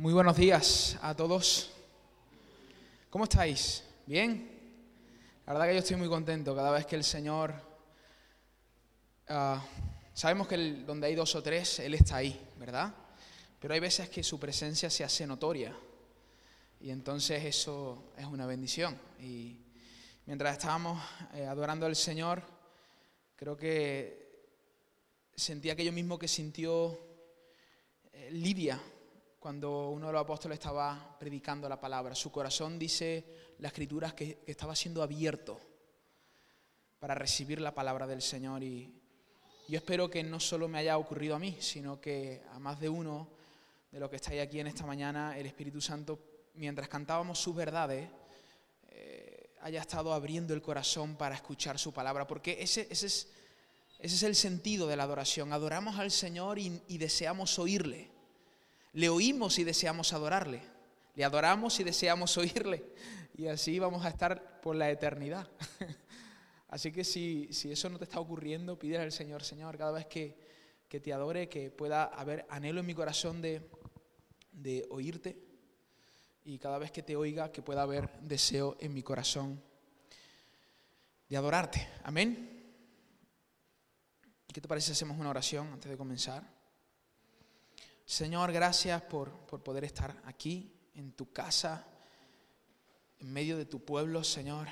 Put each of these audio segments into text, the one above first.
Muy buenos días a todos. ¿Cómo estáis? ¿Bien? La verdad que yo estoy muy contento cada vez que el Señor... ah, sabemos que donde hay dos o tres, Él está ahí, ¿verdad? Pero hay veces que su presencia se hace notoria. Y entonces eso es una bendición. Y mientras estábamos eh, adorando al Señor, creo que sentí aquello mismo que sintió eh, Lidia cuando uno de los apóstoles estaba predicando la palabra. Su corazón, dice la escritura, que, estaba siendo abierto para recibir la palabra del Señor. Y yo espero que no solo me haya ocurrido a mí, sino que a más de uno de los que estáis aquí en esta mañana, el Espíritu Santo, mientras cantábamos sus verdades, eh, haya estado abriendo el corazón para escuchar su palabra. Porque ese, ese es, ese es el sentido de la adoración. Adoramos al Señor y deseamos oírle. Le oímos y deseamos adorarle. Le adoramos y deseamos oírle. Y así vamos a estar por la eternidad. Así que si, si eso no te está ocurriendo, pídele al Señor, Señor, cada vez que, que te adore, que pueda haber anhelo en mi corazón de, de oírte. Y cada vez que te oiga, que pueda haber deseo en mi corazón de adorarte. Amén. ¿Qué te parece hacemos una oración antes de comenzar? Señor, gracias por, por poder estar aquí, en tu casa, en medio de tu pueblo, Señor.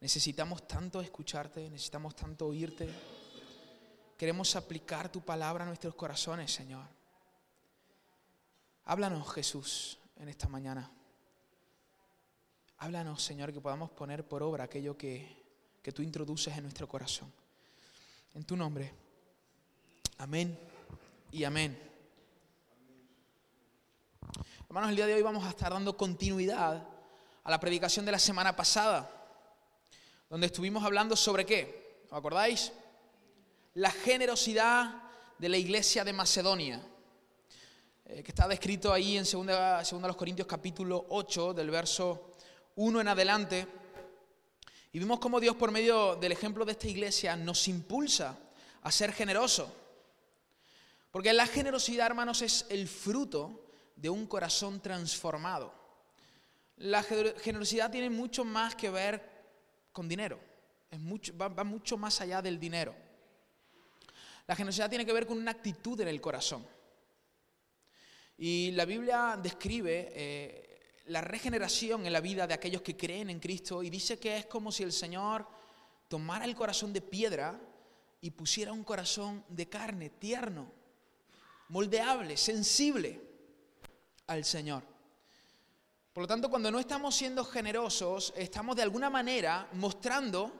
Necesitamos tanto escucharte, necesitamos tanto oírte. Queremos aplicar tu palabra a nuestros corazones, Señor. Háblanos, Jesús, en esta mañana. Háblanos, Señor, que podamos poner por obra aquello que, que tú introduces en nuestro corazón. En tu nombre. Amén y amén. Hermanos, el día de hoy vamos a estar dando continuidad a la predicación de la semana pasada, donde estuvimos hablando sobre qué, ¿os acordáis? La generosidad de la iglesia de Macedonia, eh, que está descrito ahí en 2 Corintios capítulo 8, del verso 1 en adelante. Y vimos cómo Dios, por medio del ejemplo de esta iglesia, nos impulsa a ser generosos. Porque la generosidad, hermanos, es el fruto de un corazón transformado. La gener- generosidad tiene mucho más que ver con dinero. Va mucho más allá del dinero. La generosidad tiene que ver con una actitud en el corazón. Y la Biblia describe eh, la regeneración en la vida de aquellos que creen en Cristo y dice que es como si el Señor tomara el corazón de piedra y pusiera un corazón de carne, tierno, moldeable, sensible al Señor. Por lo tanto, cuando no estamos siendo generosos, estamos de alguna manera mostrando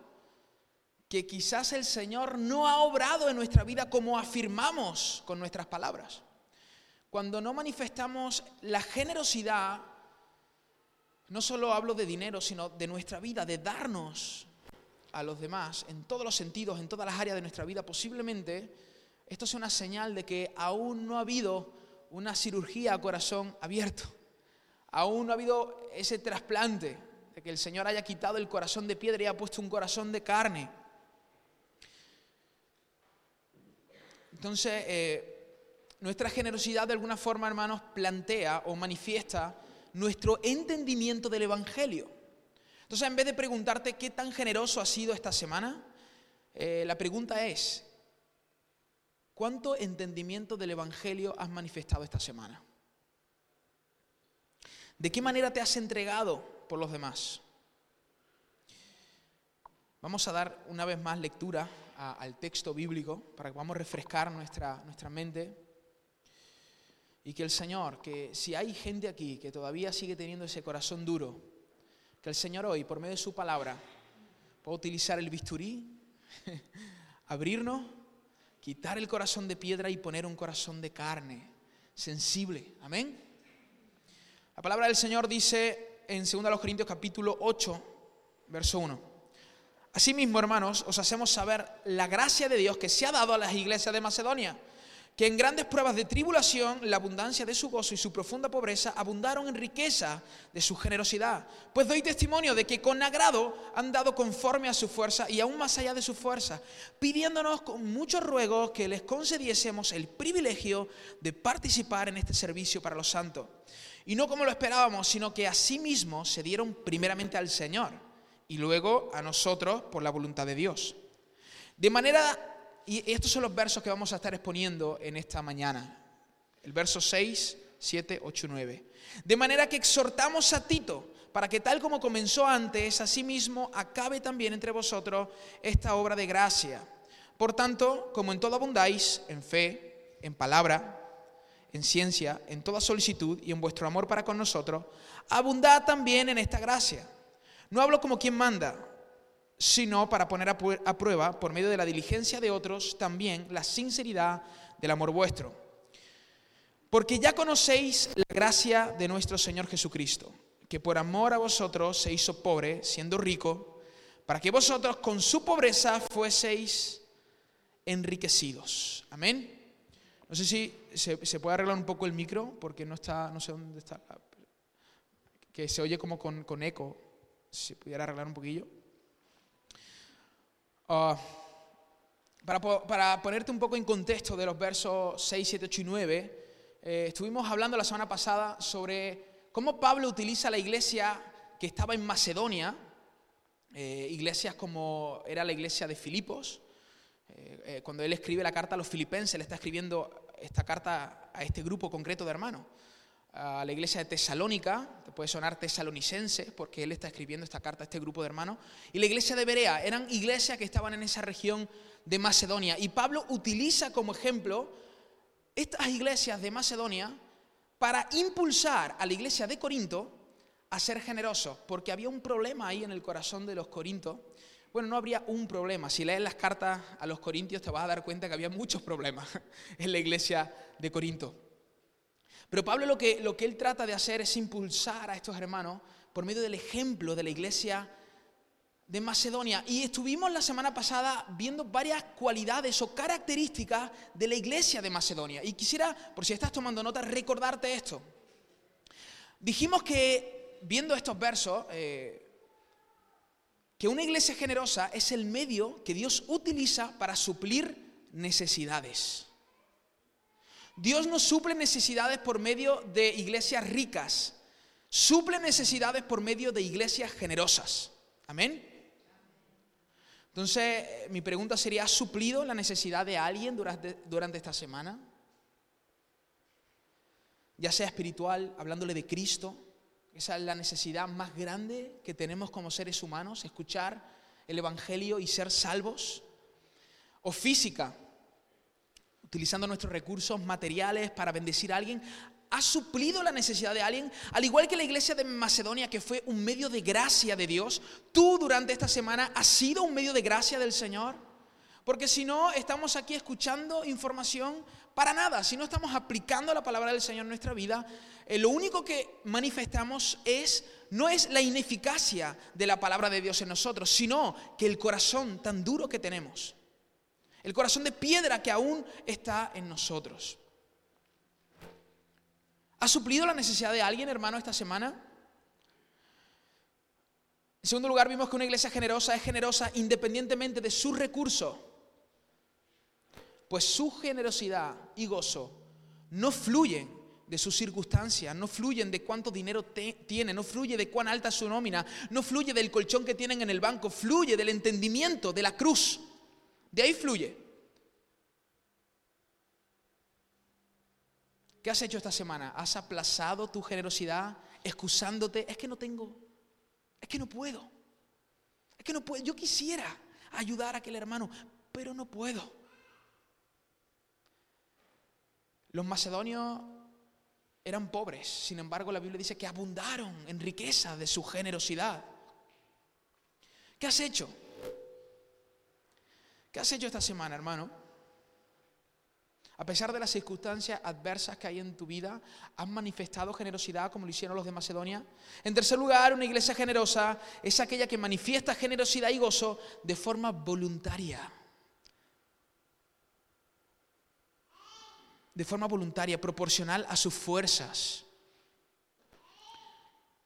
que quizás el Señor no ha obrado en nuestra vida como afirmamos con nuestras palabras. Cuando no manifestamos la generosidad, no solo hablo de dinero, sino de nuestra vida, de darnos a los demás en todos los sentidos, en todas las áreas de nuestra vida, posiblemente esto sea una señal de que aún no ha habido una cirugía a corazón abierto. Aún no ha habido ese trasplante de que el Señor haya quitado el corazón de piedra y ha puesto un corazón de carne. Entonces, eh, nuestra generosidad de alguna forma, hermanos, plantea o manifiesta nuestro entendimiento del Evangelio. Entonces, en vez de preguntarte qué tan generoso has sido esta semana, eh, la pregunta es, ¿cuánto entendimiento del Evangelio has manifestado esta semana? ¿De qué manera te has entregado por los demás? Vamos a dar una vez más lectura al texto bíblico para que podamos refrescar nuestra, nuestra mente y que el Señor, que si hay gente aquí que todavía sigue teniendo ese corazón duro, que el Señor hoy, por medio de su palabra, pueda utilizar el bisturí, abrirnos, quitar el corazón de piedra y poner un corazón de carne, sensible. Amén. La palabra del Señor dice en 2 Corintios capítulo 8, verso 1. Asimismo, hermanos, os hacemos saber la gracia de Dios que se ha dado a las iglesias de Macedonia. Que en grandes pruebas de tribulación la abundancia de su gozo y su profunda pobreza abundaron en riqueza de su generosidad. Pues doy testimonio de que con agrado han dado conforme a su fuerza y aún más allá de su fuerza, pidiéndonos con muchos ruegos que les concediésemos el privilegio de participar en este servicio para los santos. Y no como lo esperábamos, sino que a sí mismos se dieron primeramente al Señor y luego a nosotros por la voluntad de Dios. De manera y estos son los versos que vamos a estar exponiendo en esta mañana. El verso 6, 7, 8, 9. De manera que exhortamos a Tito para que tal como comenzó antes, asimismo acabe también entre vosotros esta obra de gracia. Por tanto, como en todo abundáis, en fe, en palabra, en ciencia, en toda solicitud y en vuestro amor para con nosotros, abundad también en esta gracia. No hablo como quien manda sino para poner a prueba, por medio de la diligencia de otros, también la sinceridad del amor vuestro. Porque ya conocéis la gracia de nuestro Señor Jesucristo, que por amor a vosotros se hizo pobre, siendo rico, para que vosotros con su pobreza fueseis enriquecidos. Amén. No sé si se, puede arreglar un poco el micro, porque no está, no sé dónde está, que se oye como con, eco. Si pudiera arreglar un poquillo. Ah, para, ponerte un poco en contexto de los versos 6, 7, 8 y 9, eh, estuvimos hablando la semana pasada sobre cómo Pablo utiliza la iglesia que estaba en Macedonia, eh, iglesias como era la iglesia de Filipos. Eh, cuando él escribe la carta a los filipenses, le está escribiendo esta carta a este grupo concreto de hermanos a la iglesia de Tesalónica, te puede sonar tesalonicense, porque él está escribiendo esta carta a este grupo de hermanos, y la iglesia de Berea, eran iglesias que estaban en esa región de Macedonia. Y Pablo utiliza como ejemplo estas iglesias de Macedonia para impulsar a la iglesia de Corinto a ser generosos, porque había un problema ahí en el corazón de los corintos. Bueno, no habría un problema. Si lees las cartas a los corintios te vas a dar cuenta que había muchos problemas en la iglesia de Corinto. Pero Pablo lo que, lo que él trata de hacer es impulsar a estos hermanos por medio del ejemplo de la iglesia de Macedonia. Y estuvimos la semana pasada viendo varias cualidades o características de la iglesia de Macedonia. Y quisiera, por si estás tomando nota, recordarte esto. Dijimos que, viendo estos versos, eh, que una iglesia generosa es el medio que Dios utiliza para suplir necesidades. Dios no suple necesidades por medio de iglesias ricas, suple necesidades por medio de iglesias generosas. Amén. Entonces, mi pregunta sería, ¿has suplido la necesidad de alguien durante, durante esta semana? Ya sea espiritual, hablándole de Cristo, esa es la necesidad más grande que tenemos como seres humanos, escuchar el Evangelio y ser salvos. O física, utilizando nuestros recursos materiales para bendecir a alguien, ha suplido la necesidad de alguien, al igual que la iglesia de Macedonia, que fue un medio de gracia de Dios, tú durante esta semana has sido un medio de gracia del Señor. Porque si no, estamos aquí escuchando información para nada, si no estamos aplicando la palabra del Señor en nuestra vida, eh, lo único que manifestamos es, no es la ineficacia de la palabra de Dios en nosotros, sino que el corazón tan duro que tenemos el corazón de piedra que aún está en nosotros. ¿Ha suplido la necesidad de alguien, hermano, esta semana? En segundo lugar, vimos que una iglesia generosa es generosa independientemente de sus recursos, pues su generosidad y gozo no fluyen de sus circunstancias, no fluyen de cuánto dinero tiene, no fluye de cuán alta es su nómina, no fluye del colchón que tienen en el banco, fluye del entendimiento de la cruz. De ahí fluye. ¿Qué has hecho esta semana? ¿Has aplazado tu generosidad excusándote? Es que no tengo, es que no puedo, es que no puedo. Yo quisiera ayudar a aquel hermano, pero no puedo. Los macedonios eran pobres, sin embargo la Biblia dice que abundaron en riqueza de su generosidad. ¿Qué has hecho? ¿Qué has hecho esta semana, hermano? A pesar de las circunstancias adversas que hay en tu vida, ¿has manifestado generosidad como lo hicieron los de Macedonia? En tercer lugar, una iglesia generosa es aquella que manifiesta generosidad y gozo de forma voluntaria. de forma voluntaria, proporcional a sus fuerzas.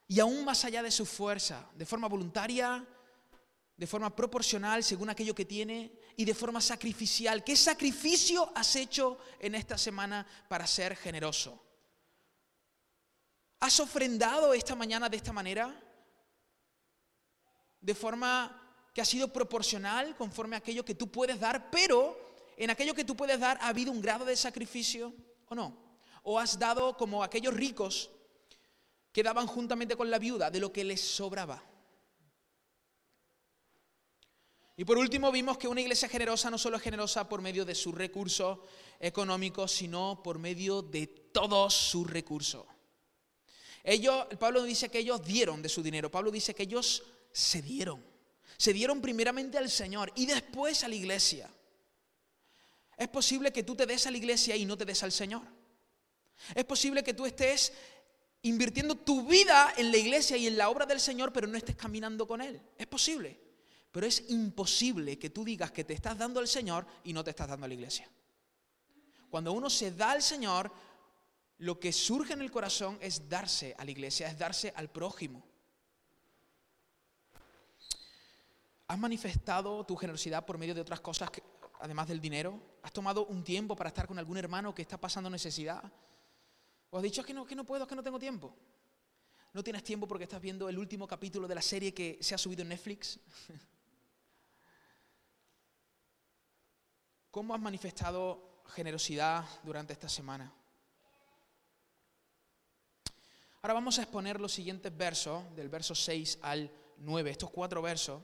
Y aún más allá de su fuerza, de forma voluntaria, de forma proporcional según aquello que tiene y de forma sacrificial. ¿Qué sacrificio has hecho en esta semana para ser generoso? ¿Has ofrendado esta mañana de esta manera? De forma que ha sido proporcional conforme a aquello que tú puedes dar, pero en aquello que tú puedes dar ha habido un grado de sacrificio o no. O has dado como aquellos ricos que daban juntamente con la viuda de lo que les sobraba. Y por último vimos que una iglesia generosa no solo es generosa por medio de sus recursos económicos, sino por medio de todos sus recursos. Ellos, Pablo dice que ellos dieron de su dinero, Pablo dice que ellos se dieron. Se dieron primeramente al Señor y después a la iglesia. Es posible que tú te des a la iglesia y no te des al Señor. Es posible que tú estés invirtiendo tu vida en la iglesia y en la obra del Señor, pero no estés caminando con Él. Es posible. Pero es imposible que tú digas que te estás dando al Señor y no te estás dando a la iglesia. Cuando uno se da al Señor, lo que surge en el corazón es darse a la iglesia, es darse al prójimo. ¿Has manifestado tu generosidad por medio de otras cosas, además del dinero? ¿Has tomado un tiempo para estar con algún hermano que está pasando necesidad? ¿O has dicho que no, que no puedo, que no tengo tiempo? ¿No tienes tiempo porque estás viendo el último capítulo de la serie que se ha subido en Netflix? ¿Cómo has manifestado generosidad durante esta semana? Ahora vamos a exponer los siguientes versos, del verso 6 al 9, estos cuatro versos.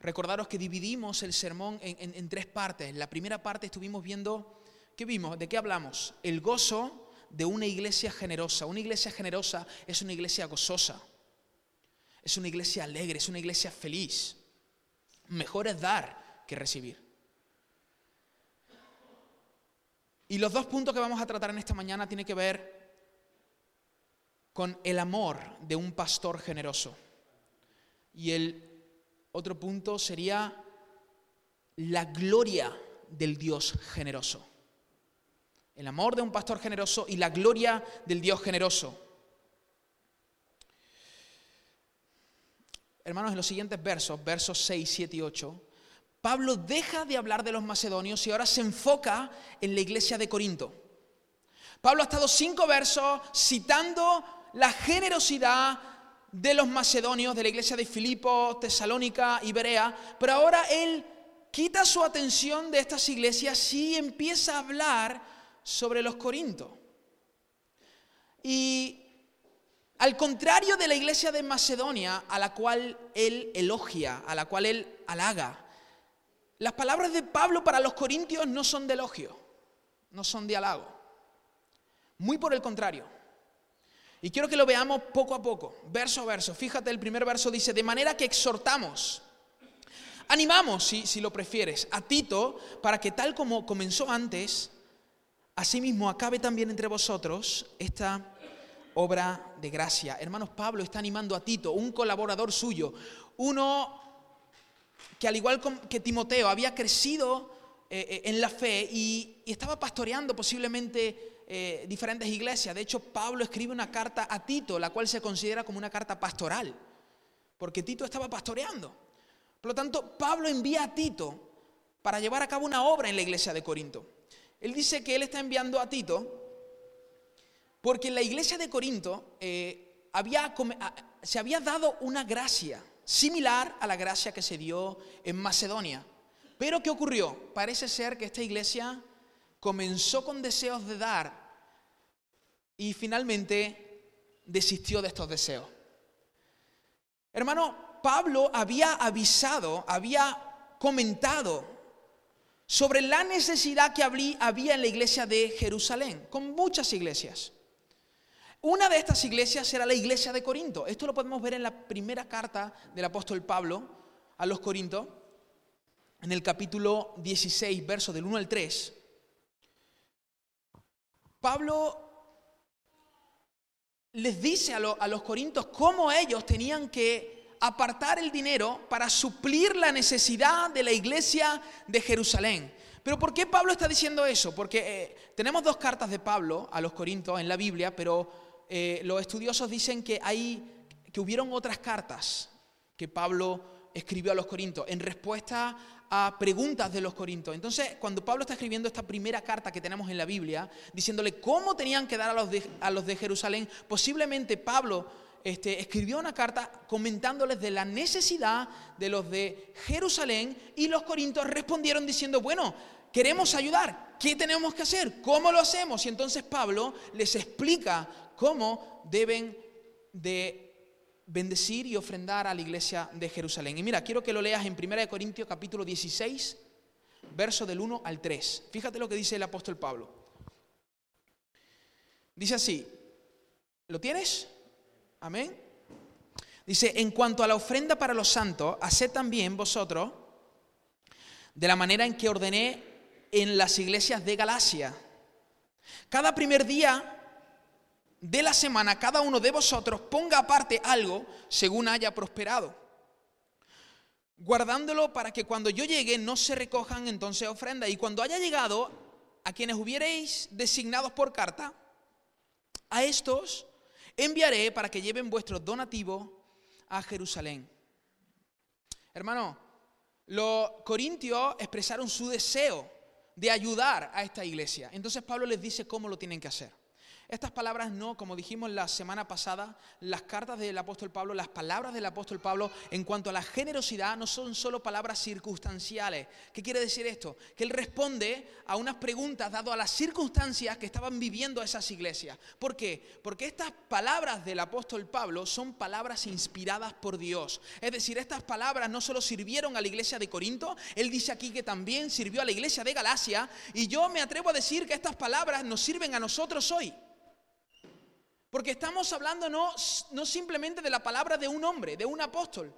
Recordaros que dividimos el sermón en, en tres partes. En la primera parte estuvimos viendo, ¿qué vimos? ¿De qué hablamos? El gozo, de una iglesia generosa. Una iglesia generosa es una iglesia gozosa, es una iglesia alegre, es una iglesia feliz. Mejor es dar que recibir. Y los dos puntos que vamos a tratar en esta mañana tienen que ver con el amor de un pastor generoso. Y el otro punto sería la gloria del Dios generoso el amor de un pastor generoso y la gloria del Dios generoso. Hermanos, en los siguientes versos, versos 6, 7 y 8, Pablo deja de hablar de los macedonios y ahora se enfoca en la iglesia de Corinto. Pablo ha estado cinco versos citando la generosidad de los macedonios, de la iglesia de Filipo, Tesalónica y Berea, pero ahora él quita su atención de estas iglesias y empieza a hablar sobre los corintos. Y al contrario de la iglesia de Macedonia, a la cual él elogia, a la cual él halaga, las palabras de Pablo para los corintios no son de elogio, no son de halago. Muy por el contrario. Y quiero que lo veamos poco a poco, verso a verso. Fíjate, el primer verso dice, de manera que exhortamos, animamos, si, si lo prefieres, a Tito para que tal como comenzó antes, Asimismo, acabe también entre vosotros esta obra de gracia. Hermanos, Pablo está animando a Tito, un colaborador suyo, uno que al igual que Timoteo había crecido eh, eh, en la fe y, estaba pastoreando posiblemente eh, diferentes iglesias. De hecho, Pablo escribe una carta a Tito, la cual se considera como una carta pastoral, porque Tito estaba pastoreando. Por lo tanto, Pablo envía a Tito para llevar a cabo una obra en la iglesia de Corinto. Él dice que él está enviando a Tito porque en la iglesia de Corinto se había dado una gracia similar a la gracia que se dio en Macedonia. Pero ¿qué ocurrió? Parece ser que esta iglesia comenzó con deseos de dar y finalmente desistió de estos deseos. Hermano, Pablo había avisado, había comentado sobre la necesidad que había en la iglesia de Jerusalén, con muchas iglesias. Una de estas iglesias era la iglesia de Corinto. Esto lo podemos ver en la primera carta del apóstol Pablo a los Corintos, en el capítulo 16, verso del 1 al 3. Pablo les dice a, los corintos cómo ellos tenían que apartar el dinero para suplir la necesidad de la iglesia de Jerusalén. Pero ¿por qué Pablo está diciendo eso? Porque eh, tenemos dos cartas de Pablo a los Corintios en la Biblia, pero eh, los estudiosos dicen que hay, que hubieron otras cartas que Pablo escribió a los Corintios en respuesta a preguntas de los Corintios. Entonces, cuando Pablo está escribiendo esta primera carta que tenemos en la Biblia, diciéndole cómo tenían que dar a los de, Jerusalén, posiblemente Pablo este, escribió una carta comentándoles de la necesidad de los de Jerusalén y los corintios respondieron diciendo, bueno, queremos ayudar, ¿qué tenemos que hacer? ¿Cómo lo hacemos? Y entonces Pablo les explica cómo deben de bendecir y ofrendar a la iglesia de Jerusalén. Y mira, quiero que lo leas en 1 Corintios capítulo 16, verso del 1 al 3. Fíjate lo que dice el apóstol Pablo. Dice así, ¿lo tienes? Amén. Dice, en cuanto a la ofrenda para los santos, haced también vosotros de la manera en que ordené en las iglesias de Galacia. Cada primer día de la semana cada uno de vosotros ponga aparte algo según haya prosperado, guardándolo para que cuando yo llegue no se recojan entonces ofrenda. Y cuando haya llegado a quienes hubierais designados por carta, a estos enviaré para que lleven vuestro donativo a Jerusalén. Hermano, los corintios expresaron su deseo de ayudar a esta iglesia. Entonces Pablo les dice cómo lo tienen que hacer. Estas palabras no, como dijimos la semana pasada, las cartas del apóstol Pablo, las palabras del apóstol Pablo en cuanto a la generosidad no son solo palabras circunstanciales. ¿Qué quiere decir esto? Que él responde a unas preguntas dado a las circunstancias que estaban viviendo esas iglesias. ¿Por qué? Porque estas palabras del apóstol Pablo son palabras inspiradas por Dios. Es decir, estas palabras no solo sirvieron a la iglesia de Corinto, él dice aquí que también sirvió a la iglesia de Galacia y yo me atrevo a decir que estas palabras nos sirven a nosotros hoy. Porque estamos hablando no, no simplemente de la palabra de un hombre, de un apóstol.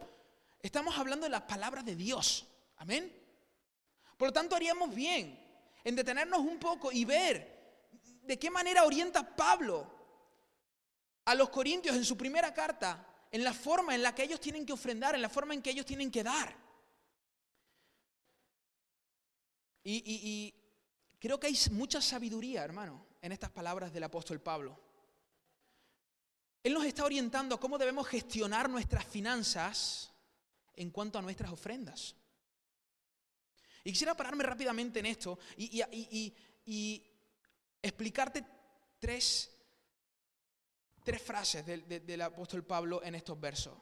Estamos hablando de las palabras de Dios. Amén. Por lo tanto, haríamos bien en detenernos un poco y ver de qué manera orienta Pablo a los corintios en su primera carta, en la forma en la que ellos tienen que ofrendar, en la forma en que ellos tienen que dar. Y, y creo que hay mucha sabiduría, hermano, en estas palabras del apóstol Pablo. Él nos está orientando a cómo debemos gestionar nuestras finanzas en cuanto a nuestras ofrendas. Y quisiera pararme rápidamente en esto y, explicarte tres, tres frases del apóstol Pablo en estos versos.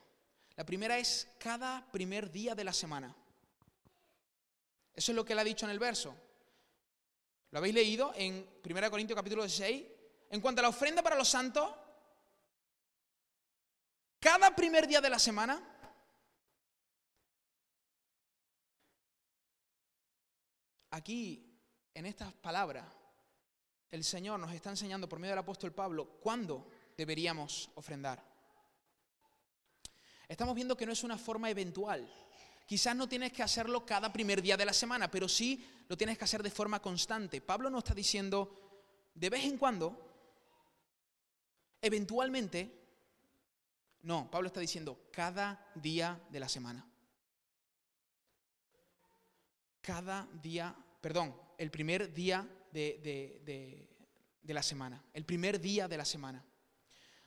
La primera es cada primer día de la semana. Eso es lo que él ha dicho en el verso. ¿Lo habéis leído en 1 Corintios capítulo 16? En cuanto a la ofrenda para los santos, cada primer día de la semana, aquí, en estas palabras, el Señor nos está enseñando por medio del apóstol Pablo cuándo deberíamos ofrendar. Estamos viendo que no es una forma eventual. Quizás no tienes que hacerlo cada primer día de la semana, pero sí lo tienes que hacer de forma constante. Pablo no está diciendo de vez en cuando, eventualmente, no, Pablo está diciendo cada día de la semana. Cada día, perdón, el primer día de, la semana. El primer día de la semana.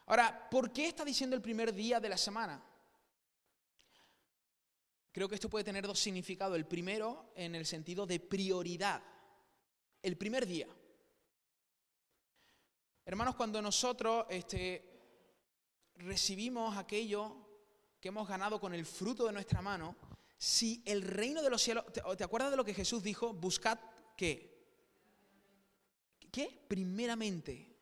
Ahora, ¿por qué está diciendo el primer día de la semana? Creo que esto puede tener dos significados. El primero en el sentido de prioridad. El primer día. Hermanos, cuando nosotros este, recibimos aquello que hemos ganado con el fruto de nuestra mano, si el reino de los cielos, ¿te, acuerdas de lo que Jesús dijo? Buscad qué? ¿Qué? Primeramente.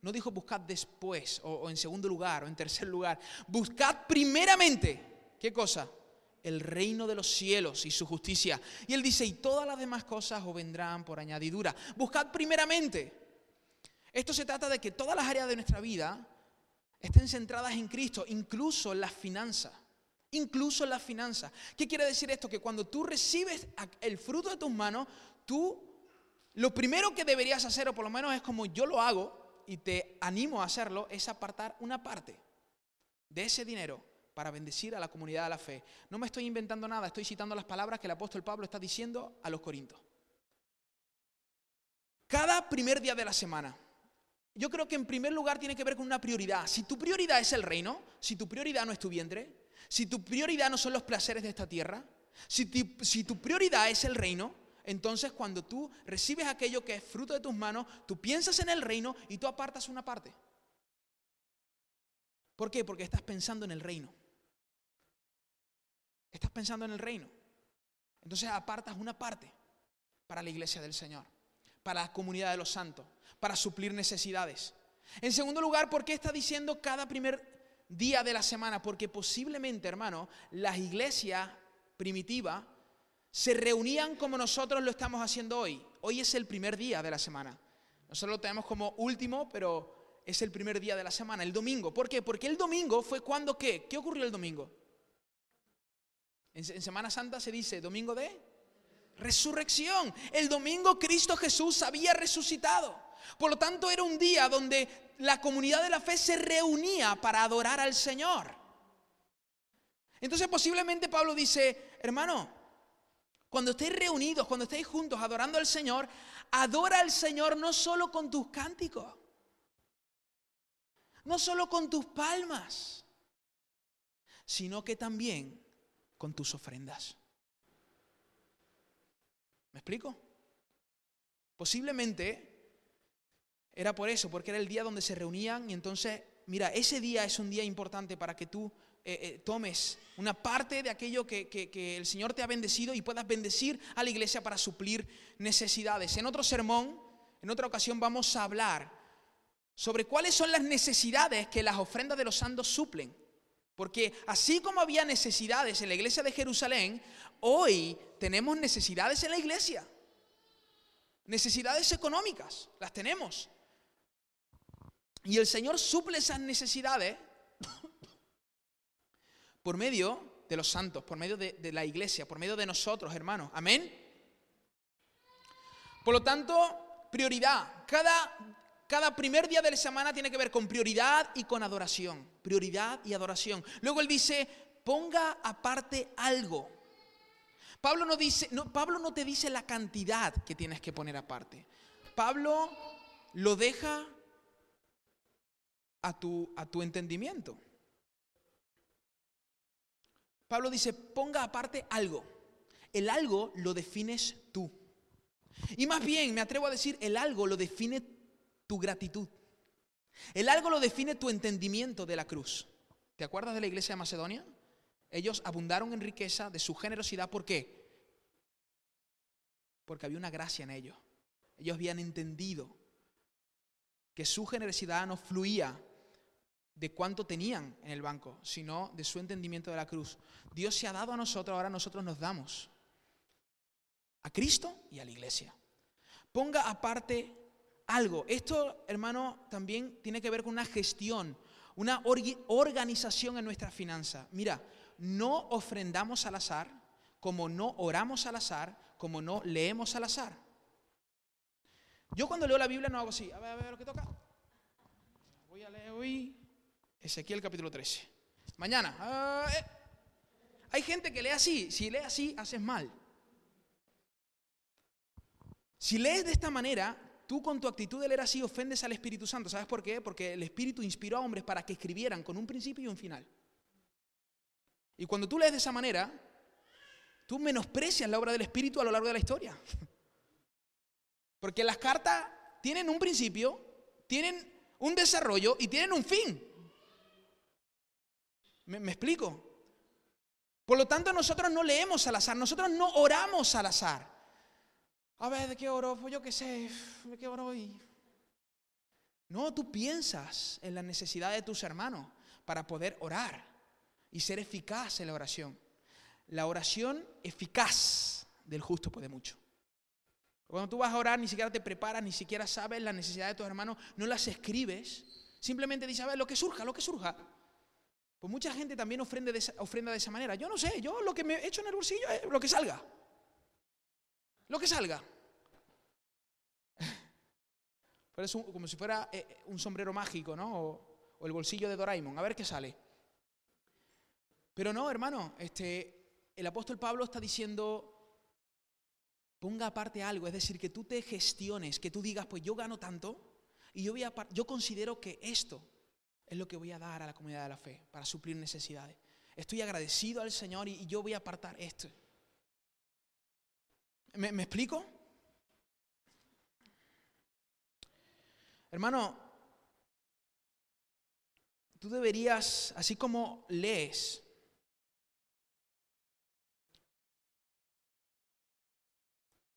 No dijo buscad después, o, o en segundo lugar, o en tercer lugar. Buscad primeramente. ¿Qué cosa? el reino de los cielos y su justicia. Y él dice, y todas las demás cosas os vendrán por añadidura. Buscad primeramente. Esto se trata de que todas las áreas de nuestra vida estén centradas en Cristo, incluso en las finanzas. Incluso en las finanzas. ¿Qué quiere decir esto? Que cuando tú recibes el fruto de tus manos, tú lo primero que deberías hacer, o por lo menos es como yo lo hago, y te animo a hacerlo, es apartar una parte de ese dinero para bendecir a la comunidad de la fe. No me estoy inventando nada, estoy citando las palabras que el apóstol Pablo está diciendo a los corintios. cada primer día de la semana. Yo creo que en primer lugar tiene que ver con una prioridad. Si tu prioridad es el reino, si tu prioridad no es tu vientre, si tu prioridad no son los placeres de esta tierra, si tu, prioridad es el reino, entonces cuando tú recibes aquello que es fruto de tus manos, tú piensas en el reino y tú apartas una parte. ¿Por qué? Porque estás pensando en el reino. Estás pensando en el reino. Entonces apartas una parte para la iglesia del Señor, para la comunidad de los santos, para suplir necesidades. En segundo lugar, ¿por qué está diciendo cada primer día de la semana? Porque posiblemente, hermano, las iglesias primitivas se reunían como nosotros lo estamos haciendo hoy. Hoy es el primer día de la semana. Nosotros lo tenemos como último, pero es el primer día de la semana, el domingo. ¿Por qué? Porque el domingo fue cuando qué? ¿Qué ocurrió el domingo? En, en Semana Santa se dice domingo de resurrección. El domingo Cristo Jesús había resucitado. Por lo tanto, era un día donde la comunidad de la fe se reunía para adorar al Señor. Entonces posiblemente Pablo dice, hermano, cuando estéis reunidos, cuando estéis juntos adorando al Señor, adora al Señor no solo con tus cánticos, no solo con tus palmas, sino que también con tus ofrendas. ¿Me explico? Posiblemente era por eso, porque era el día donde se reunían y entonces, mira, ese día es un día importante para que tú eh, eh, tomes una parte de aquello que, que, el Señor te ha bendecido y puedas bendecir a la iglesia para suplir necesidades. En otro sermón, en otra ocasión, vamos a hablar sobre cuáles son las necesidades que las ofrendas de los santos suplen. Porque así como había necesidades en la iglesia de Jerusalén, hoy tenemos necesidades en la iglesia. Necesidades económicas, las tenemos. Y el Señor suple esas necesidades por medio de los santos, por medio de, la iglesia, por medio de nosotros, hermanos. Amén. Por lo tanto, prioridad. Cada, cada primer día de la semana tiene que ver con prioridad y con adoración. Prioridad y adoración. Luego él dice, ponga aparte algo. Pablo no, dice, no, Pablo no te dice la cantidad que tienes que poner aparte. Pablo lo deja a tu, a tu entendimiento. Pablo dice, ponga aparte algo. El algo lo defines tú. Y más bien, me atrevo a decir, el algo lo define tu gratitud. El algo lo define tu entendimiento de la cruz. ¿Te acuerdas de la iglesia de Macedonia? Ellos abundaron en riqueza de su generosidad. ¿Por qué? Porque había una gracia en ellos. Ellos habían entendido que su generosidad no fluía de cuánto tenían en el banco, sino de su entendimiento de la cruz. Dios se ha dado a nosotros, ahora nosotros nos damos a Cristo y a la iglesia. Ponga aparte algo. Esto, hermano, también tiene que ver con una gestión, una organización en nuestra finanza. Mira, no ofrendamos al azar, como no oramos al azar, como no leemos al azar. Yo cuando leo la Biblia no hago así. A ver, a ver lo que toca. Voy a leer hoy Ezequiel capítulo 13. Mañana. Ah, eh. Hay gente que lee así. Si lee así, haces mal. Si lees de esta manera, tú con tu actitud de leer así ofendes al Espíritu Santo. ¿Sabes por qué? Porque el Espíritu inspiró a hombres para que escribieran con un principio y un final. Y cuando tú lees de esa manera, tú menosprecias la obra del Espíritu a lo largo de la historia. Porque las cartas tienen un principio, tienen un desarrollo y tienen un fin. ¿Me, explico? Por lo tanto, nosotros no leemos al azar, nosotros no oramos al azar. A ver, ¿de qué oro? Pues yo qué sé, ¿de qué oro hoy? No, tú piensas en la necesidad de tus hermanos para poder orar y ser eficaz en la oración. La oración eficaz del justo puede mucho. Cuando tú vas a orar, ni siquiera te preparas, ni siquiera sabes la necesidad de tus hermanos, no las escribes, simplemente dices, a ver, lo que surja, lo que surja. Pues mucha gente también ofrenda de, esa, manera. Yo no sé, yo lo que me echo en el bolsillo es lo que salga. Lo que salga. Pero como si fuera eh, eh, un sombrero mágico, ¿no? O, el bolsillo de Doraemon. A ver qué sale. Pero no, hermano, este, el apóstol Pablo está diciendo, ponga aparte algo, es decir, que tú te gestiones, que tú digas, pues yo gano tanto y yo considero que esto es lo que voy a dar a la comunidad de la fe para suplir necesidades. Estoy agradecido al Señor y, yo voy a apartar esto. ¿Me, ¿Me explico? Hermano, tú deberías, así como lees,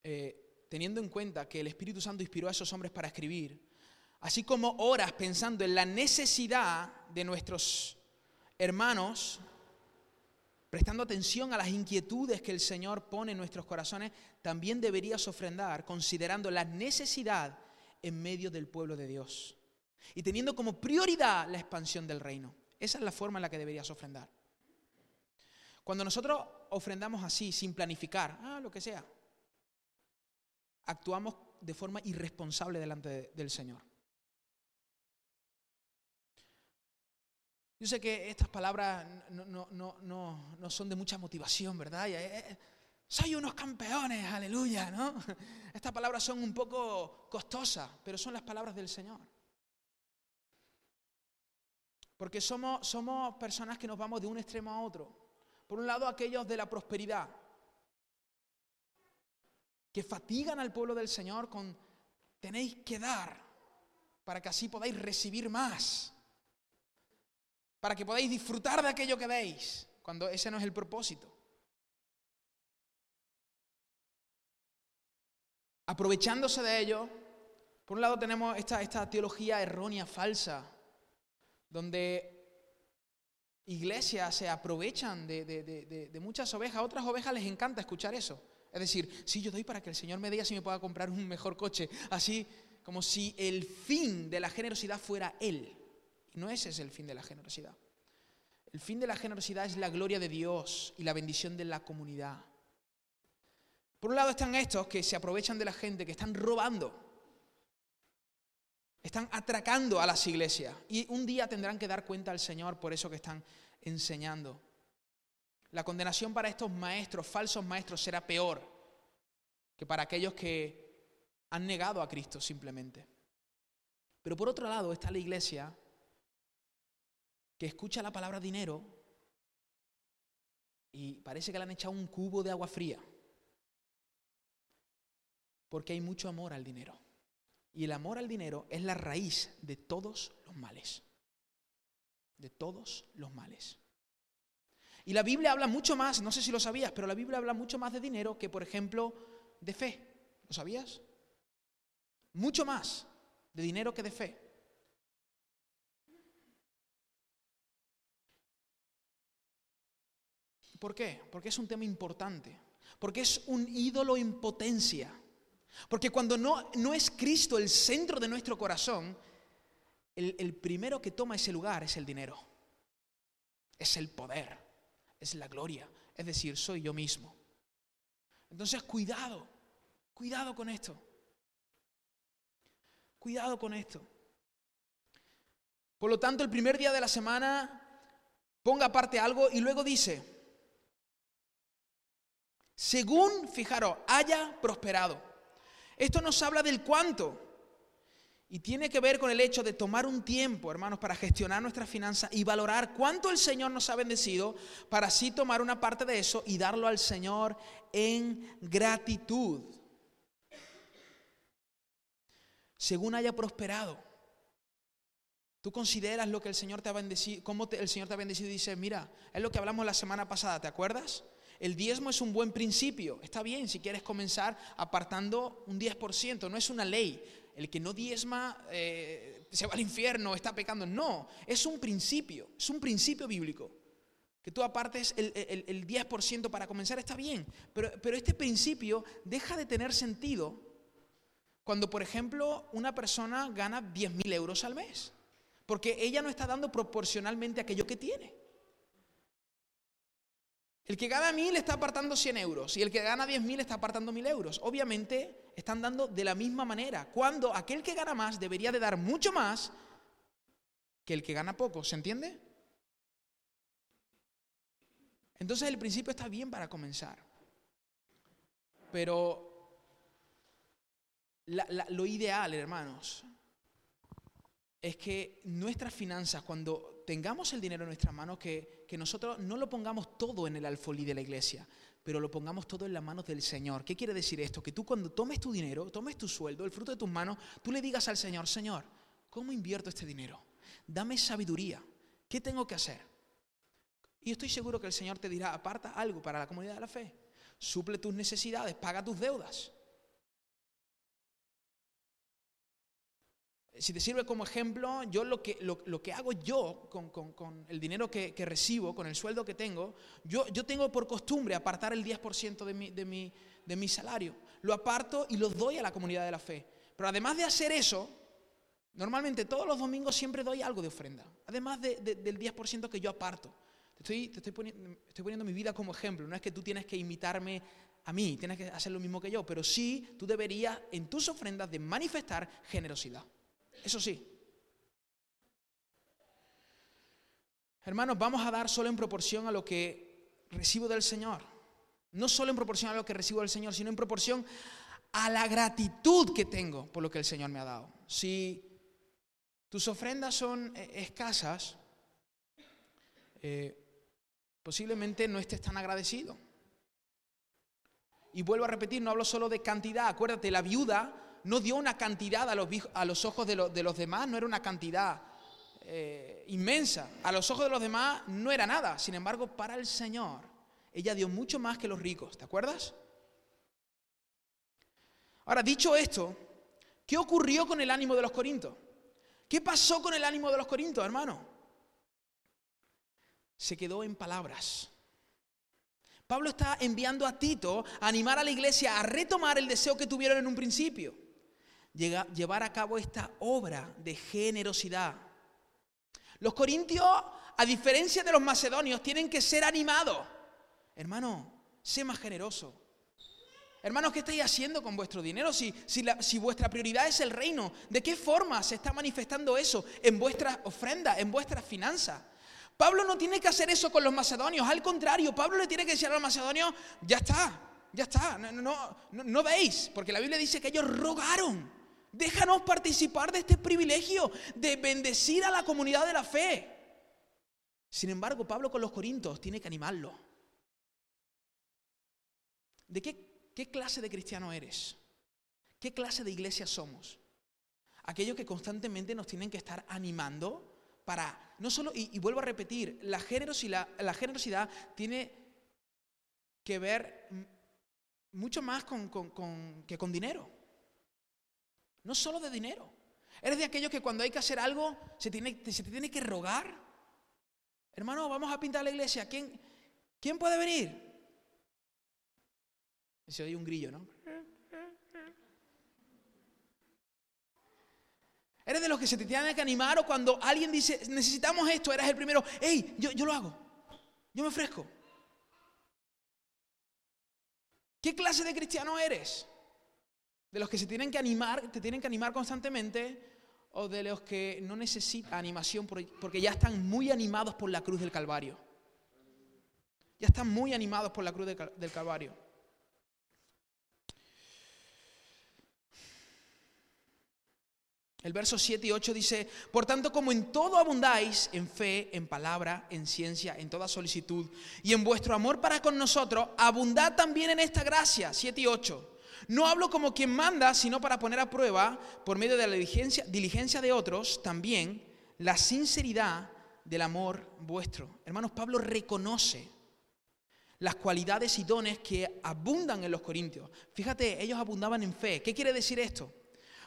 eh, teniendo en cuenta que el Espíritu Santo inspiró a esos hombres para escribir, así como oras pensando en la necesidad de nuestros hermanos, prestando atención a las inquietudes que el Señor pone en nuestros corazones, también deberías ofrendar considerando la necesidad en medio del pueblo de Dios y teniendo como prioridad la expansión del reino. Esa es la forma en la que deberías ofrendar. Cuando nosotros ofrendamos así, sin planificar, ah, lo que sea, actuamos de forma irresponsable delante del Señor. Yo sé que estas palabras no, son de mucha motivación, ¿verdad? Eh, eh, soy unos campeones, aleluya, ¿no? Estas palabras son un poco costosas, pero son las palabras del Señor. Porque somos, somos personas que nos vamos de un extremo a otro. Por un lado, aquellos de la prosperidad, que fatigan al pueblo del Señor con tenéis que dar para que así podáis recibir más, para que podáis disfrutar de aquello que deis, cuando ese no es el propósito. Aprovechándose de ello, por un lado tenemos esta, esta teología errónea, falsa, donde iglesias se aprovechan de, muchas ovejas. A otras ovejas les encanta escuchar eso. Es decir, si yo doy para que el Señor me dé así me pueda comprar un mejor coche. Así como si el fin de la generosidad fuera Él. No ese es el fin de la generosidad. El fin de la generosidad es la gloria de Dios y la bendición de la comunidad. Por un lado están estos que se aprovechan de la gente, que están robando, están atracando a las iglesias y un día tendrán que dar cuenta al Señor por eso que están enseñando. La condenación para estos maestros, falsos maestros, será peor que para aquellos que han negado a Cristo simplemente. Pero por otro lado está la iglesia que escucha la palabra dinero y parece que le han echado un cubo de agua fría. Porque hay mucho amor al dinero. Y el amor al dinero es la raíz de todos los males. De todos los males. Y la Biblia habla mucho más, no sé si lo sabías, pero la Biblia habla mucho más de dinero que, por ejemplo, de fe. ¿Lo sabías? Mucho más de dinero que de fe. ¿Por qué? Porque es un tema importante. Porque es un ídolo en potencia. Porque cuando no, no es Cristo el centro de nuestro corazón, el, el primero que toma ese lugar es el dinero. Es el poder, es la gloria. Es decir, soy yo mismo. Entonces, cuidado, cuidado con esto. Cuidado con esto. Por lo tanto, el primer día de la semana ponga aparte algo y luego dice, según, fijaros, haya prosperado. Esto nos habla del cuánto. Y tiene que ver con el hecho de tomar un tiempo, hermanos, para gestionar nuestras finanzas y valorar cuánto el Señor nos ha bendecido para así tomar una parte de eso y darlo al Señor en gratitud. Según haya prosperado. Tú consideras lo que el Señor te ha bendecido, cómo el Señor te ha bendecido y dices, mira, es lo que hablamos la semana pasada, ¿te acuerdas? El diezmo es un buen principio. Está bien si quieres comenzar apartando un 10%. No es una ley. El que no diezma eh, se va al infierno, está pecando. No, es un principio. Es un principio bíblico. Que tú apartes el, 10% para comenzar está bien. Pero, pero este principio deja de tener sentido cuando, por ejemplo, una persona gana 10.000 euros al mes. Porque ella no está dando proporcionalmente aquello que tiene. El que gana mil está apartando 100 euros y el que gana 10.000 está apartando 1.000 euros. Obviamente están dando de la misma manera, cuando aquel que gana más debería de dar mucho más que el que gana poco. ¿Se entiende? Entonces el principio está bien para comenzar. Pero lo ideal, hermanos, es que nuestras finanzas, cuando tengamos el dinero en nuestras manos, que, que, nosotros no lo pongamos todo en el alfolí de la iglesia, pero lo pongamos todo en las manos del Señor. ¿Qué quiere decir esto? Que tú cuando tomes tu dinero, tomes tu sueldo, el fruto de tus manos, tú le digas al Señor, Señor, ¿cómo invierto este dinero? Dame sabiduría. ¿Qué tengo que hacer? Y estoy seguro que el Señor te dirá, aparta algo para la comunidad de la fe. Suple tus necesidades, paga tus deudas. Si te sirve como ejemplo, yo lo que, lo, que hago yo con, el dinero que, recibo, con el sueldo que tengo, yo, yo tengo por costumbre apartar el 10% de mi, de, mi, de mi salario. Lo aparto y lo doy a la comunidad de la fe. Pero además de hacer eso, normalmente todos los domingos siempre doy algo de ofrenda, además del 10% que yo aparto. Estoy, te estoy, poniendo, estoy poniendo mi vida como ejemplo. No es que tú tienes que imitarme a mí, tienes que hacer lo mismo que yo, pero sí tú deberías en tus ofrendas de manifestar generosidad. Eso sí. Hermanos, vamos a dar solo en proporción a lo que recibo del Señor. No solo en proporción a lo que recibo del Señor, sino en proporción a la gratitud que tengo por lo que el Señor me ha dado. Si tus ofrendas son eh, escasas, eh, posiblemente no estés tan agradecido. Y vuelvo a repetir, no hablo solo de cantidad. Acuérdate, la viuda no dio una cantidad a los, ojos de, los demás, no era una cantidad eh, inmensa. A los ojos de los demás no era nada. Sin embargo, para el Señor, ella dio mucho más que los ricos. ¿Te acuerdas? Ahora, dicho esto, ¿qué ocurrió con el ánimo de los corintios? ¿Qué pasó con el ánimo de los corintios, hermano? Se quedó en palabras. Pablo está enviando a Tito a animar a la iglesia a retomar el deseo que tuvieron en un principio llevar a cabo esta obra de generosidad. Los corintios, a diferencia de los macedonios, tienen que ser animados. Hermano, sé más generoso. Hermanos, ¿qué estáis haciendo con vuestro dinero? Si, si, vuestra prioridad es el reino, ¿de qué forma se está manifestando eso en vuestras ofrendas, en vuestras finanzas? Pablo no tiene que hacer eso con los macedonios, al contrario, Pablo le tiene que decir a los macedonios, ya está, ya está, no veis, porque la Biblia dice que ellos rogaron. Déjanos participar de este privilegio de bendecir a la comunidad de la fe. Sin embargo, Pablo con los Corintios tiene que animarlo. ¿De qué, clase de cristiano eres? ¿Qué clase de iglesia somos? Aquellos que constantemente nos tienen que estar animando para, no solo, y, vuelvo a repetir, la generosidad, la generosidad tiene que ver mucho más con, que con dinero no solo de dinero. Eres de aquellos que cuando hay que hacer algo se, tiene, se te tiene que rogar. Hermano, vamos a pintar la iglesia. ¿Quién, quién puede venir? Se oye un grillo, ¿no? Eres de los que se te tienen que animar o cuando alguien dice, necesitamos esto, eres el primero, hey, yo, yo lo hago, yo me ofrezco. ¿Qué clase de cristiano eres? De los que se tienen que animar, te tienen que animar constantemente, o de los que no necesitan animación porque ya están muy animados por la cruz del Calvario. Ya están muy animados por la cruz del Calvario. El verso 7 y 8 dice, por tanto como en todo abundáis, en fe, en palabra, en ciencia, en toda solicitud, y en vuestro amor para con nosotros, abundad también en esta gracia, 7 y 8. No hablo como quien manda, sino para poner a prueba, por medio de la diligencia, de otros, también la sinceridad del amor vuestro. Hermanos, Pablo reconoce las cualidades y dones que abundan en los corintios. Fíjate, ellos abundaban en fe. ¿Qué quiere decir esto?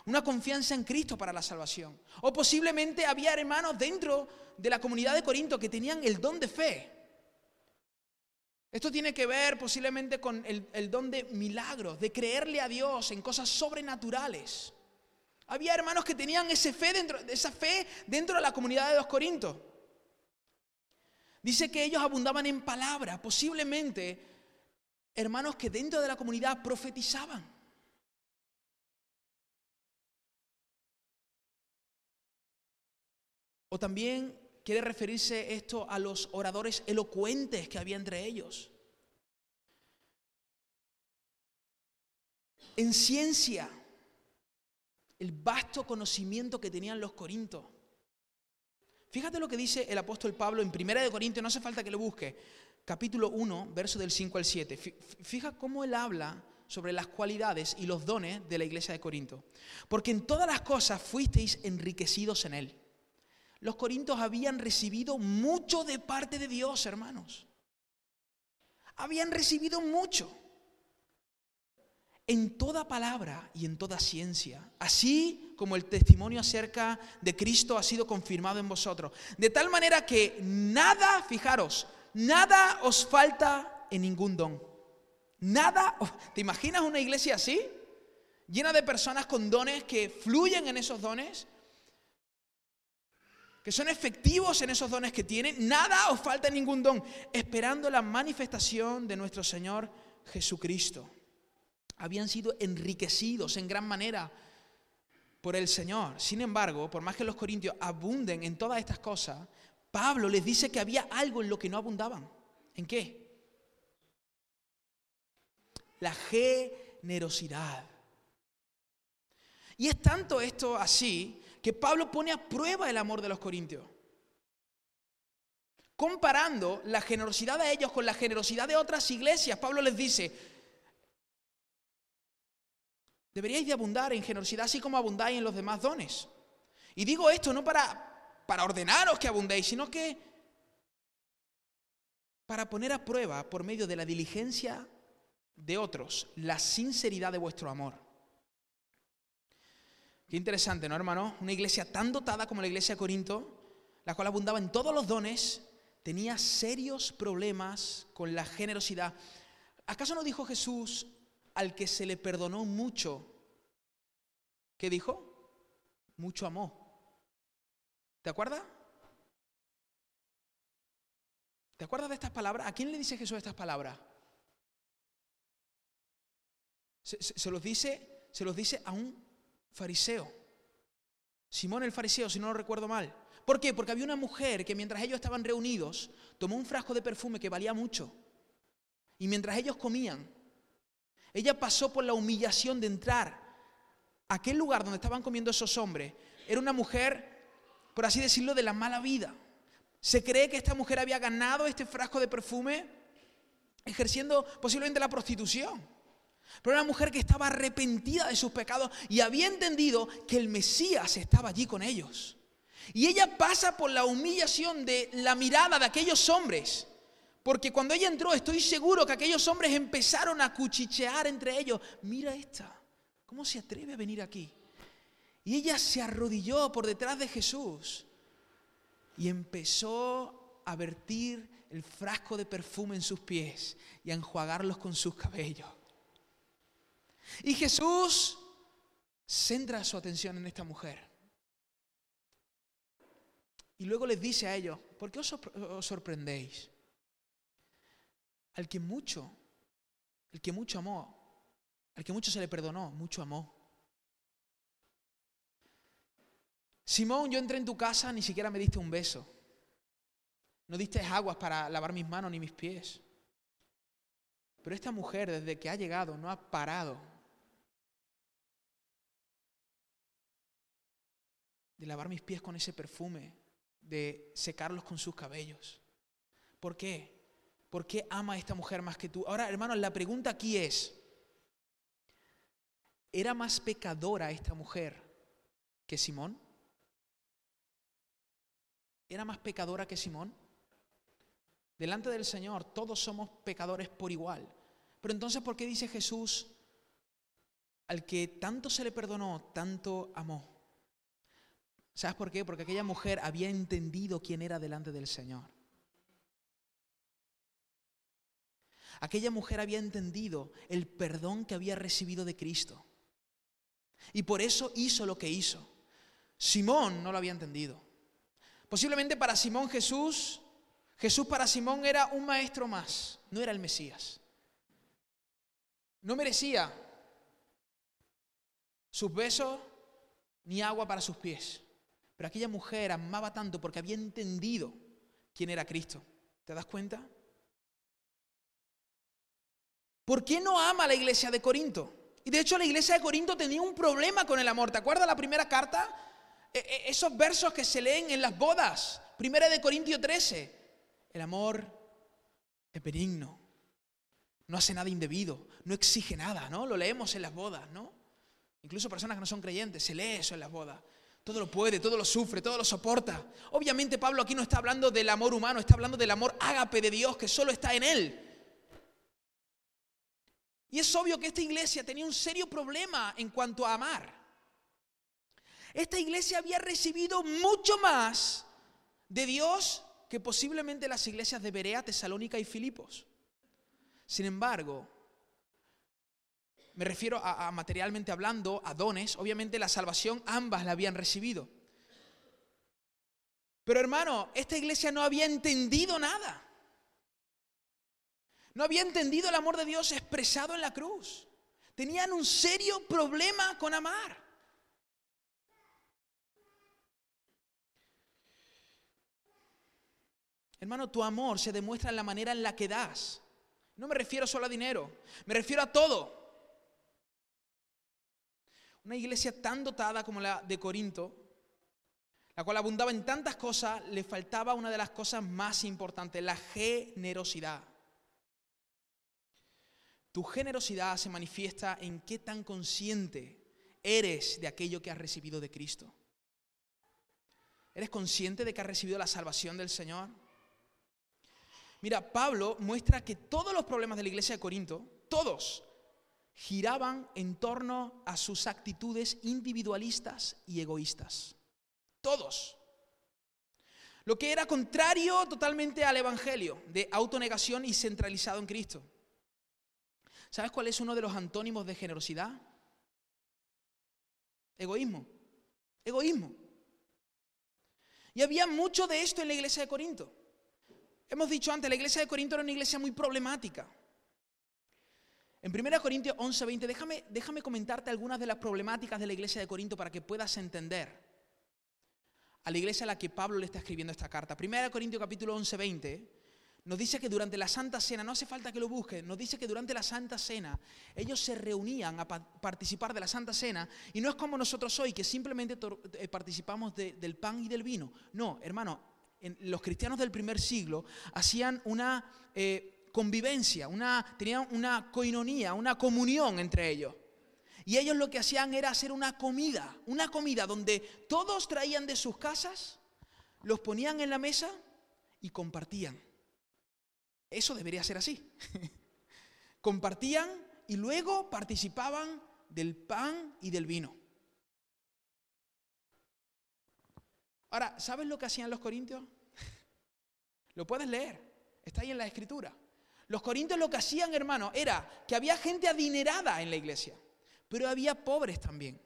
Una confianza en Cristo para la salvación. O posiblemente había hermanos dentro de la comunidad de Corinto que tenían el don de fe. Esto tiene que ver posiblemente con el, don de milagros, de creerle a Dios en cosas sobrenaturales. Había hermanos que tenían esa fe dentro, esa fe dentro de la comunidad de los Corintios. Dice que ellos abundaban en palabra, posiblemente hermanos que dentro de la comunidad profetizaban. O también quiere referirse esto a los oradores elocuentes que había entre ellos. En ciencia, el vasto conocimiento que tenían los corintos. Fíjate lo que dice el apóstol Pablo en Primera de Corintios, no hace falta que lo busque, capítulo 1, verso del 5 al 7. Fija cómo él habla sobre las cualidades y los dones de la iglesia de Corinto. Porque en todas las cosas fuisteis enriquecidos en él. Los corintos habían recibido mucho de parte de Dios, hermanos. Habían recibido mucho en toda palabra y en toda ciencia, así como el testimonio acerca de Cristo ha sido confirmado en vosotros. De tal manera que nada, fijaros, nada os falta en ningún don. Nada, ¿te imaginas una iglesia así? Llena de personas con dones que fluyen en esos dones, que son efectivos en esos dones que tienen. Nada os falta ningún don, esperando la manifestación de nuestro Señor Jesucristo habían sido enriquecidos en gran manera por el Señor. Sin embargo, por más que los corintios abunden en todas estas cosas, Pablo les dice que había algo en lo que no abundaban. ¿En qué? La generosidad. Y es tanto esto así que Pablo pone a prueba el amor de los corintios. Comparando la generosidad de ellos con la generosidad de otras iglesias, Pablo les dice, Deberíais de abundar en generosidad así como abundáis en los demás dones. Y digo esto no para, para ordenaros que abundéis, sino que para poner a prueba por medio de la diligencia de otros la sinceridad de vuestro amor. Qué interesante, ¿no, hermano? Una iglesia tan dotada como la iglesia de Corinto, la cual abundaba en todos los dones, tenía serios problemas con la generosidad. ¿Acaso no dijo Jesús al que se le perdonó mucho, ¿qué dijo? Mucho amó. ¿Te acuerdas? ¿Te acuerdas de estas palabras? ¿A quién le dice Jesús estas palabras? Se, los dice, se los dice a un fariseo. Simón el fariseo, si no lo recuerdo mal. ¿Por qué? Porque había una mujer que mientras ellos estaban reunidos, tomó un frasco de perfume que valía mucho. Y mientras ellos comían, ella pasó por la humillación de entrar a aquel lugar donde estaban comiendo esos hombres. Era una mujer, por así decirlo, de la mala vida. Se cree que esta mujer había ganado este frasco de perfume ejerciendo posiblemente la prostitución. Pero era una mujer que estaba arrepentida de sus pecados y había entendido que el Mesías estaba allí con ellos. Y ella pasa por la humillación de la mirada de aquellos hombres porque cuando ella entró, estoy seguro que aquellos hombres empezaron a cuchichear entre ellos. Mira esta, ¿cómo se atreve a venir aquí? Y ella se arrodilló por detrás de Jesús y empezó a vertir el frasco de perfume en sus pies y a enjuagarlos con sus cabellos. Y Jesús centra su atención en esta mujer. Y luego les dice a ellos, ¿por qué os, sorprendéis? al que mucho, el que mucho amó, al que mucho se le perdonó, mucho amó. Simón, yo entré en tu casa, ni siquiera me diste un beso. No diste aguas para lavar mis manos ni mis pies. Pero esta mujer, desde que ha llegado, no ha parado de lavar mis pies con ese perfume, de secarlos con sus cabellos. ¿Por qué? ¿Por qué ama a esta mujer más que tú? Ahora, hermanos, la pregunta aquí es, ¿era más pecadora esta mujer que Simón? ¿Era más pecadora que Simón? Delante del Señor todos somos pecadores por igual. Pero entonces, ¿por qué dice Jesús, al que tanto se le perdonó, tanto amó? ¿Sabes por qué? Porque aquella mujer había entendido quién era delante del Señor. Aquella mujer había entendido el perdón que había recibido de Cristo. Y por eso hizo lo que hizo. Simón no lo había entendido. Posiblemente para Simón Jesús, Jesús para Simón era un maestro más, no era el Mesías. No merecía sus besos ni agua para sus pies. Pero aquella mujer amaba tanto porque había entendido quién era Cristo. ¿Te das cuenta? ¿Por qué no ama a la iglesia de Corinto? Y de hecho la iglesia de Corinto tenía un problema con el amor. ¿Te acuerdas la primera carta? E, e, esos versos que se leen en las bodas. Primera de Corintios 13. El amor es benigno. No hace nada indebido. No exige nada, ¿no? Lo leemos en las bodas, ¿no? Incluso personas que no son creyentes, se lee eso en las bodas. Todo lo puede, todo lo sufre, todo lo soporta. Obviamente Pablo aquí no está hablando del amor humano, está hablando del amor ágape de Dios que solo está en Él. Y es obvio que esta iglesia tenía un serio problema en cuanto a amar. Esta iglesia había recibido mucho más de Dios que posiblemente las iglesias de Berea, Tesalónica y Filipos. Sin embargo, me refiero a, materialmente hablando, a dones, obviamente la salvación ambas la habían recibido. Pero hermano, esta iglesia no había entendido nada. No había entendido el amor de Dios expresado en la cruz. Tenían un serio problema con amar. Hermano, tu amor se demuestra en la manera en la que das. No me refiero solo a dinero, me refiero a todo. Una iglesia tan dotada como la de Corinto, la cual abundaba en tantas cosas, le faltaba una de las cosas más importantes, la generosidad. Tu generosidad se manifiesta en qué tan consciente eres de aquello que has recibido de Cristo. ¿Eres consciente de que has recibido la salvación del Señor? Mira, Pablo muestra que todos los problemas de la iglesia de Corinto, todos, giraban en torno a sus actitudes individualistas y egoístas. Todos. Lo que era contrario totalmente al Evangelio, de autonegación y centralizado en Cristo. ¿Sabes cuál es uno de los antónimos de generosidad? Egoísmo. Egoísmo. Y había mucho de esto en la iglesia de Corinto. Hemos dicho antes, la iglesia de Corinto era una iglesia muy problemática. En 1 Corintios 11, 20, déjame, déjame comentarte algunas de las problemáticas de la iglesia de Corinto para que puedas entender a la iglesia a la que Pablo le está escribiendo esta carta. 1 Corintios capítulo 11, 20 nos dice que durante la Santa Cena, no hace falta que lo busquen, nos dice que durante la Santa Cena ellos se reunían a participar de la Santa Cena y no es como nosotros hoy que simplemente eh, participamos del pan y del vino. No, hermano, los cristianos del primer siglo hacían una... Eh, convivencia, una, tenían una coinonía, una comunión entre ellos. Y ellos lo que hacían era hacer una comida, una comida donde todos traían de sus casas, los ponían en la mesa y compartían. Eso debería ser así. compartían y luego participaban del pan y del vino. Ahora, ¿sabes lo que hacían los corintios? lo puedes leer, está ahí en la escritura. Los corintios lo que hacían, hermano, era que había gente adinerada en la iglesia, pero había pobres también.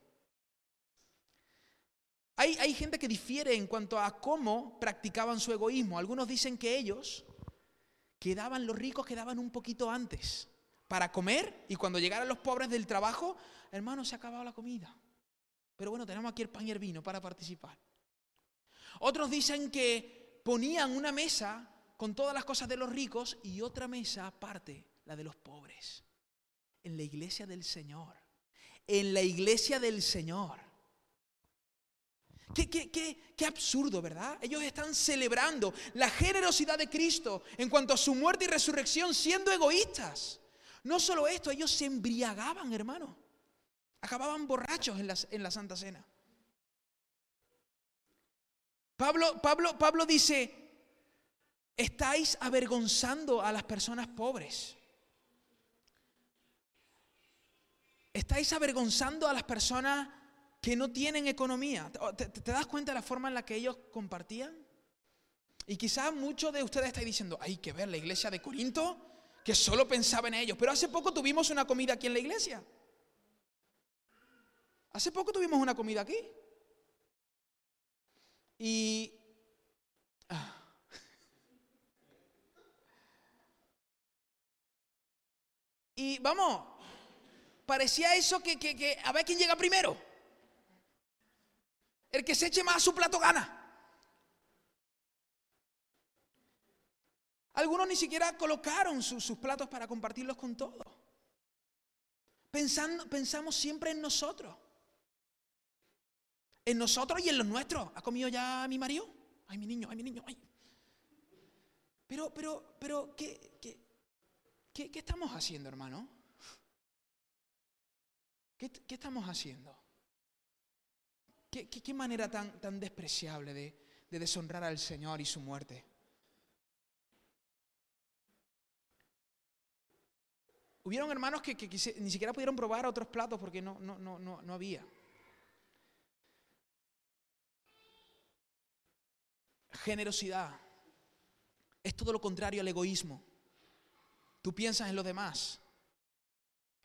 Hay, hay, gente que difiere en cuanto a cómo practicaban su egoísmo. Algunos dicen que ellos quedaban, los ricos quedaban un poquito antes para comer y cuando llegaran los pobres del trabajo, hermano, se ha acabado la comida. Pero bueno, tenemos aquí el pan y el vino para participar. Otros dicen que ponían una mesa con todas las cosas de los ricos y otra mesa aparte, la de los pobres. En la iglesia del Señor. En la iglesia del Señor. Qué, qué, qué, qué, absurdo, ¿verdad? Ellos están celebrando la generosidad de Cristo en cuanto a su muerte y resurrección siendo egoístas. No solo esto, ellos se embriagaban, hermano. Acababan borrachos en la, en la Santa Cena. Pablo, Pablo, Pablo dice, Estáis avergonzando a las personas pobres. Estáis avergonzando a las personas que no tienen economía. ¿Te, das cuenta de la forma en la que ellos compartían? Y quizás muchos de ustedes estáis diciendo, hay que ver la iglesia de Corinto, que solo pensaba en ellos. Pero hace poco tuvimos una comida aquí en la iglesia. Hace poco tuvimos una comida aquí. Y... Ah, Y vamos, parecía eso que, que, a ver quién llega primero. El que se eche más a su plato gana. Algunos ni siquiera colocaron sus platos para compartirlos con todos. Pensando, pensamos siempre en nosotros. En nosotros y en los nuestros. ¿Ha comido ya mi marido? Ay, mi niño, ay, mi niño, ay. Pero, pero, pero, ¿qué, qué, estamos haciendo, hermano? ¿Qué, estamos haciendo? ¿Qué, manera tan, tan despreciable de, de deshonrar al Señor y su muerte? Hubieron hermanos que, ni siquiera pudieron probar otros platos porque no, no, no, no había. Generosidad es todo lo contrario al egoísmo. Tú piensas en los demás.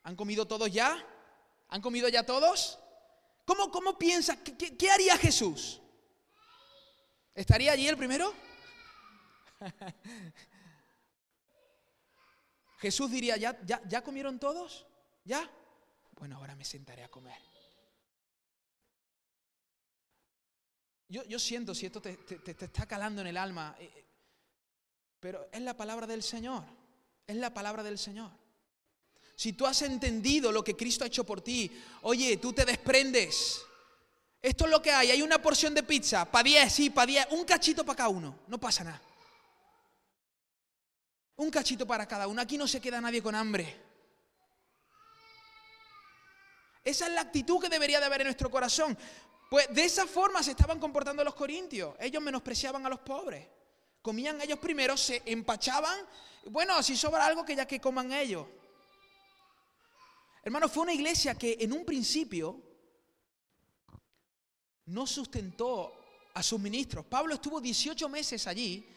¿Han comido todos ya? ¿Han comido ya todos? ¿Cómo, cómo piensas? ¿Qué, qué haría Jesús? ¿Estaría allí el primero? Jesús diría, ¿ya, ya, comieron todos? ¿Ya? Bueno, ahora me sentaré a comer. Yo, siento si esto te, está calando en el alma, eh, eh, pero es la palabra del Señor, es la palabra del Señor. Si tú has entendido lo que Cristo ha hecho por ti, oye, tú te desprendes. Esto es lo que hay, hay una porción de pizza, para 10, sí, para 10, un cachito para cada uno, no pasa nada. Un cachito para cada uno. Aquí no se queda nadie con hambre. Esa es la actitud que debería de haber en nuestro corazón. Pues de esa forma se estaban comportando los corintios. Ellos menospreciaban a los pobres. Comían ellos primero, se empachaban. Bueno, si sobra algo que ya que coman ellos. Hermano, fue una iglesia que en un principio no sustentó a sus ministros. Pablo estuvo 18 meses allí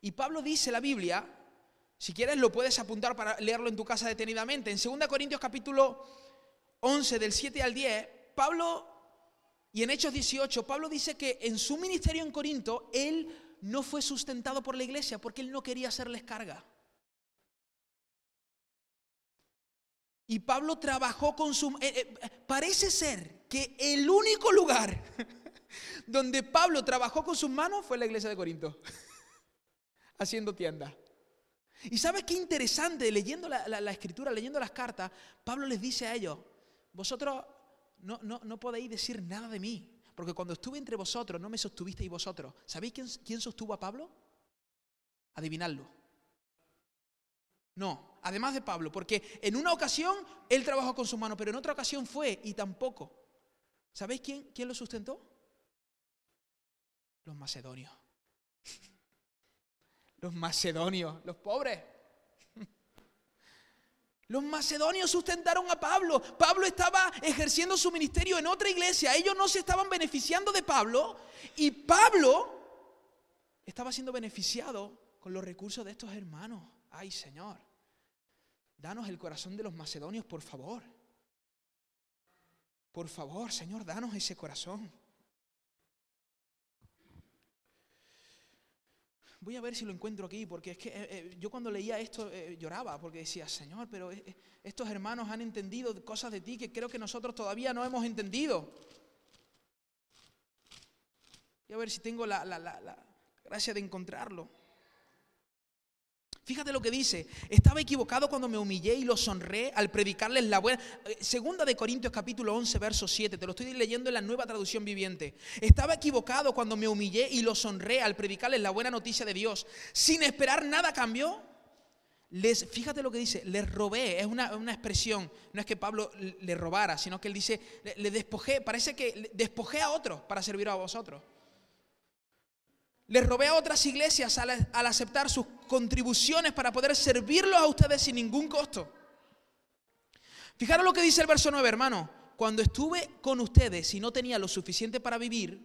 y Pablo dice la Biblia si quieres lo puedes apuntar para leerlo en tu casa detenidamente. En 2 Corintios capítulo 11 del 7 al 10, Pablo, y en Hechos 18, Pablo dice que en su ministerio en Corinto, él no fue sustentado por la iglesia porque él no quería hacerles carga. Y Pablo trabajó con su... Eh, eh, parece ser que el único lugar donde Pablo trabajó con sus manos fue la iglesia de Corinto, haciendo tienda. Y sabes qué interesante, leyendo la, escritura, leyendo las cartas, Pablo les dice a ellos, vosotros no, no, podéis decir nada de mí, porque cuando estuve entre vosotros no me sostuvisteis vosotros. ¿Sabéis quién, quién sostuvo a Pablo? Adivinadlo. No, además de Pablo, porque en una ocasión él trabajó con su mano, pero en otra ocasión fue y tampoco. ¿Sabéis quién, quién lo sustentó? Los macedonios los macedonios, los pobres. Los macedonios sustentaron a Pablo. Pablo estaba ejerciendo su ministerio en otra iglesia. Ellos no se estaban beneficiando de Pablo. Y Pablo estaba siendo beneficiado con los recursos de estos hermanos. Ay, Señor, danos el corazón de los macedonios, por favor. Por favor, Señor, danos ese corazón. Voy a ver si lo encuentro aquí, porque es que eh, eh, yo cuando leía esto eh, lloraba, porque decía, Señor, pero estos hermanos han entendido cosas de ti que creo que nosotros todavía no hemos entendido. Voy a ver si tengo la gracia de encontrarlo. Fíjate lo que dice, estaba equivocado cuando me humillé y los honré al predicarles la buena... Eh, segunda de Corintios capítulo 11, verso 7, te lo estoy leyendo en la nueva traducción viviente. Estaba equivocado cuando me humillé y los honré al predicarles la buena noticia de Dios. Sin esperar nada a cambio, les, fíjate lo que dice, les robé, es una, expresión, no es que Pablo le robara, sino que él dice, le, le despojé, parece que despojé a otros para servir a vosotros. Les robé a otras iglesias al, aceptar sus contribuciones para poder servirlos a ustedes sin ningún costo. Fijaros lo que dice el verso 9, hermano. Cuando estuve con ustedes y no tenía lo suficiente para vivir,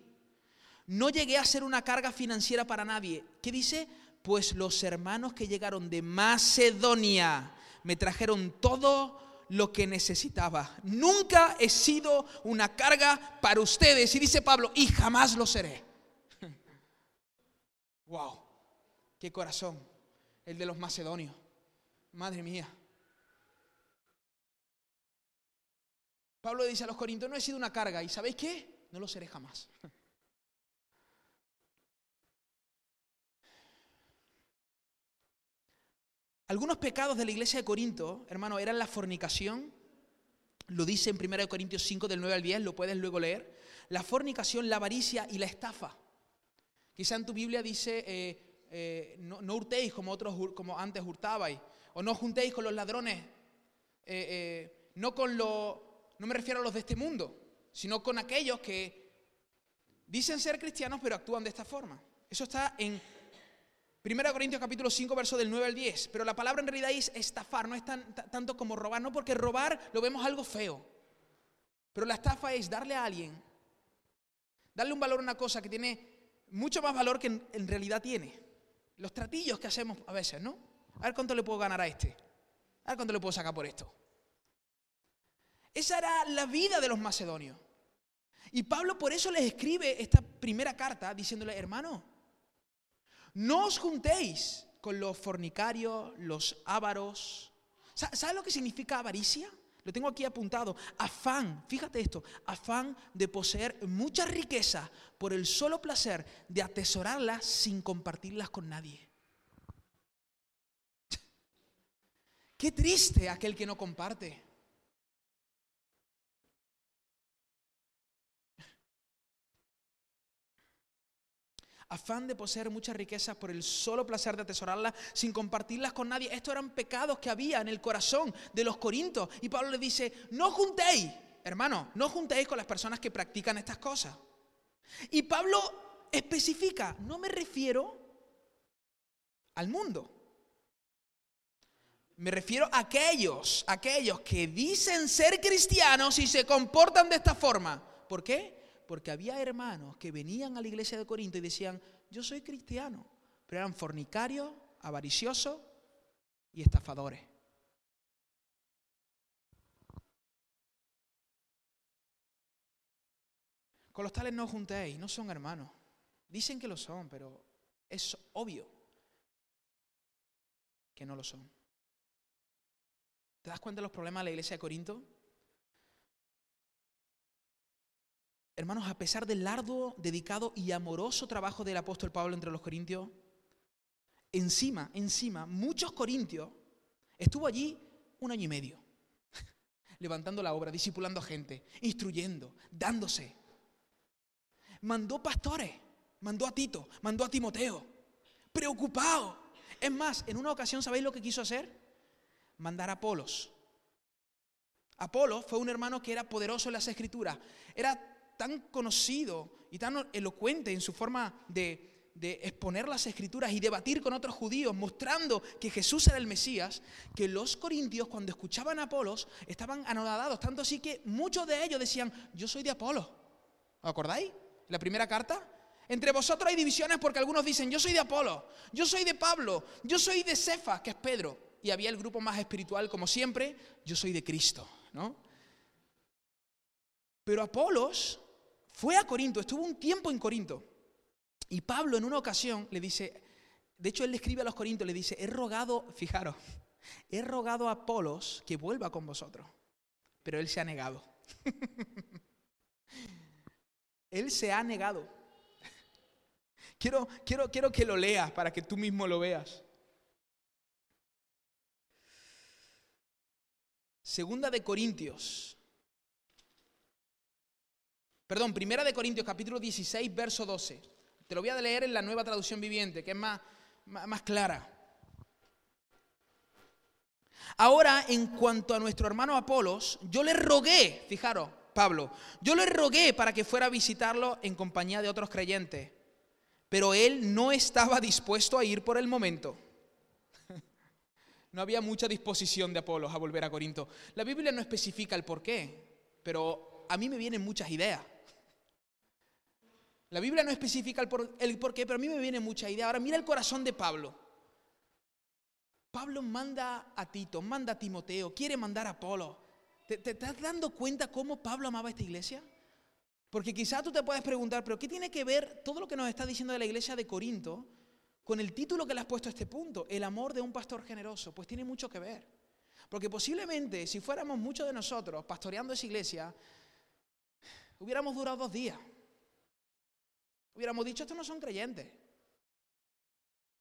no llegué a ser una carga financiera para nadie. ¿Qué dice? Pues los hermanos que llegaron de Macedonia me trajeron todo lo que necesitaba. Nunca he sido una carga para ustedes. Y dice Pablo, y jamás lo seré. ¡Wow! ¡Qué corazón! El de los macedonios. Madre mía. Pablo dice a los corintios, no he sido una carga. ¿Y sabéis qué? No lo seré jamás. Algunos pecados de la iglesia de Corinto, hermano, eran la fornicación, Lo dice en 1 Corintios 5 del 9 al 10, lo puedes luego leer. La fornicación, la avaricia y la estafa. Quizá en tu Biblia dice, eh, eh, no, no, hurtéis como, otros, como antes hurtabais, o no juntéis con los ladrones, eh, no con los, no me refiero a los de este mundo, sino con aquellos que dicen ser cristianos pero actúan de esta forma. Eso está en 1 Corintios capítulo 5, verso del 9 al 10. Pero la palabra en realidad es estafar, no es tan, tanto como robar, no porque robar lo vemos algo feo. Pero la estafa es darle a alguien, darle un valor a una cosa que tiene mucho más valor que en, realidad tiene. Los tratillos que hacemos a veces, ¿no? A ver cuánto le puedo ganar a este. A ver cuánto le puedo sacar por esto. Esa era la vida de los macedonios. Y Pablo por eso les escribe esta primera carta diciéndole, hermano, no os juntéis con los fornicarios, los ávaros. ¿Sabes lo que significa avaricia? Lo tengo aquí apuntado. Afán, fíjate esto, afán de poseer muchas riquezas por el solo placer de atesorarlas sin compartirlas con nadie. Qué triste aquel que no comparte. Afán de poseer muchas riquezas por el solo placer de atesorarlas sin compartirlas con nadie. Estos eran pecados que había en el corazón de los corintos. Y Pablo le dice, no juntéis, hermano, no juntéis con las personas que practican estas cosas. Y Pablo especifica, no me refiero al mundo. Me refiero a aquellos, aquellos que dicen ser cristianos y se comportan de esta forma. ¿Por qué? Porque había hermanos que venían a la iglesia de Corinto y decían, yo soy cristiano, pero eran fornicarios, avariciosos y estafadores. Con los tales no juntéis, no son hermanos. Dicen que lo son, pero es obvio que no lo son. ¿Te das cuenta de los problemas de la iglesia de Corinto? Hermanos, a pesar del largo, dedicado y amoroso trabajo del apóstol Pablo entre los corintios, encima, encima, muchos corintios estuvo allí un año y medio, levantando la obra, discipulando gente, instruyendo, dándose. Mandó pastores, mandó a Tito, mandó a Timoteo, preocupado. Es más, en una ocasión, ¿sabéis lo que quiso hacer? Mandar a Apolos. Apolo fue un hermano que era poderoso en las escrituras. Era tan conocido y tan elocuente en su forma de, exponer las escrituras y debatir con otros judíos, mostrando que Jesús era el Mesías, que los corintios cuando escuchaban a Apolos estaban anonadados, tanto así que muchos de ellos decían, yo soy de Apolo. ¿Os acordáis? La primera carta. Entre vosotros hay divisiones porque algunos dicen, yo soy de Apolo, yo soy de Pablo, yo soy de Cefa, que es Pedro. Y había el grupo más espiritual, como siempre, yo soy de Cristo, ¿no? Pero Apolos fue a Corinto, estuvo un tiempo en Corinto. Y Pablo en una ocasión le dice, de hecho él le escribe a los corintios, le dice, he rogado, fijaros, he rogado a Apolos que vuelva con vosotros, pero él se ha negado. él se ha negado. Quiero, quiero, quiero que lo leas para que tú mismo lo veas. Segunda de Corintios, Perdón, Primera de Corintios capítulo 16, verso 12. Te lo voy a leer en la nueva traducción viviente, que es más, más, clara. Ahora, en cuanto a nuestro hermano Apolos, yo le rogué, fijaros, Pablo, yo le rogué para que fuera a visitarlo en compañía de otros creyentes, pero él no estaba dispuesto a ir por el momento. No había mucha disposición de Apolos a volver a Corinto. La Biblia no especifica el por qué, pero a mí me vienen muchas ideas. La Biblia no especifica el por, qué, pero a mí me viene mucha idea. Ahora mira el corazón de Pablo. Pablo manda a Tito, manda a Timoteo, quiere mandar a Apolo. ¿Te, ¿Te, estás dando cuenta cómo Pablo amaba esta iglesia? Porque quizás tú te puedes preguntar, pero ¿qué tiene que ver todo lo que nos está diciendo de la iglesia de Corinto con el título que le has puesto a este punto? El amor de un pastor generoso. Pues tiene mucho que ver. Porque posiblemente si fuéramos muchos de nosotros pastoreando esa iglesia, hubiéramos durado dos días. Hubiéramos dicho, estos no son creyentes.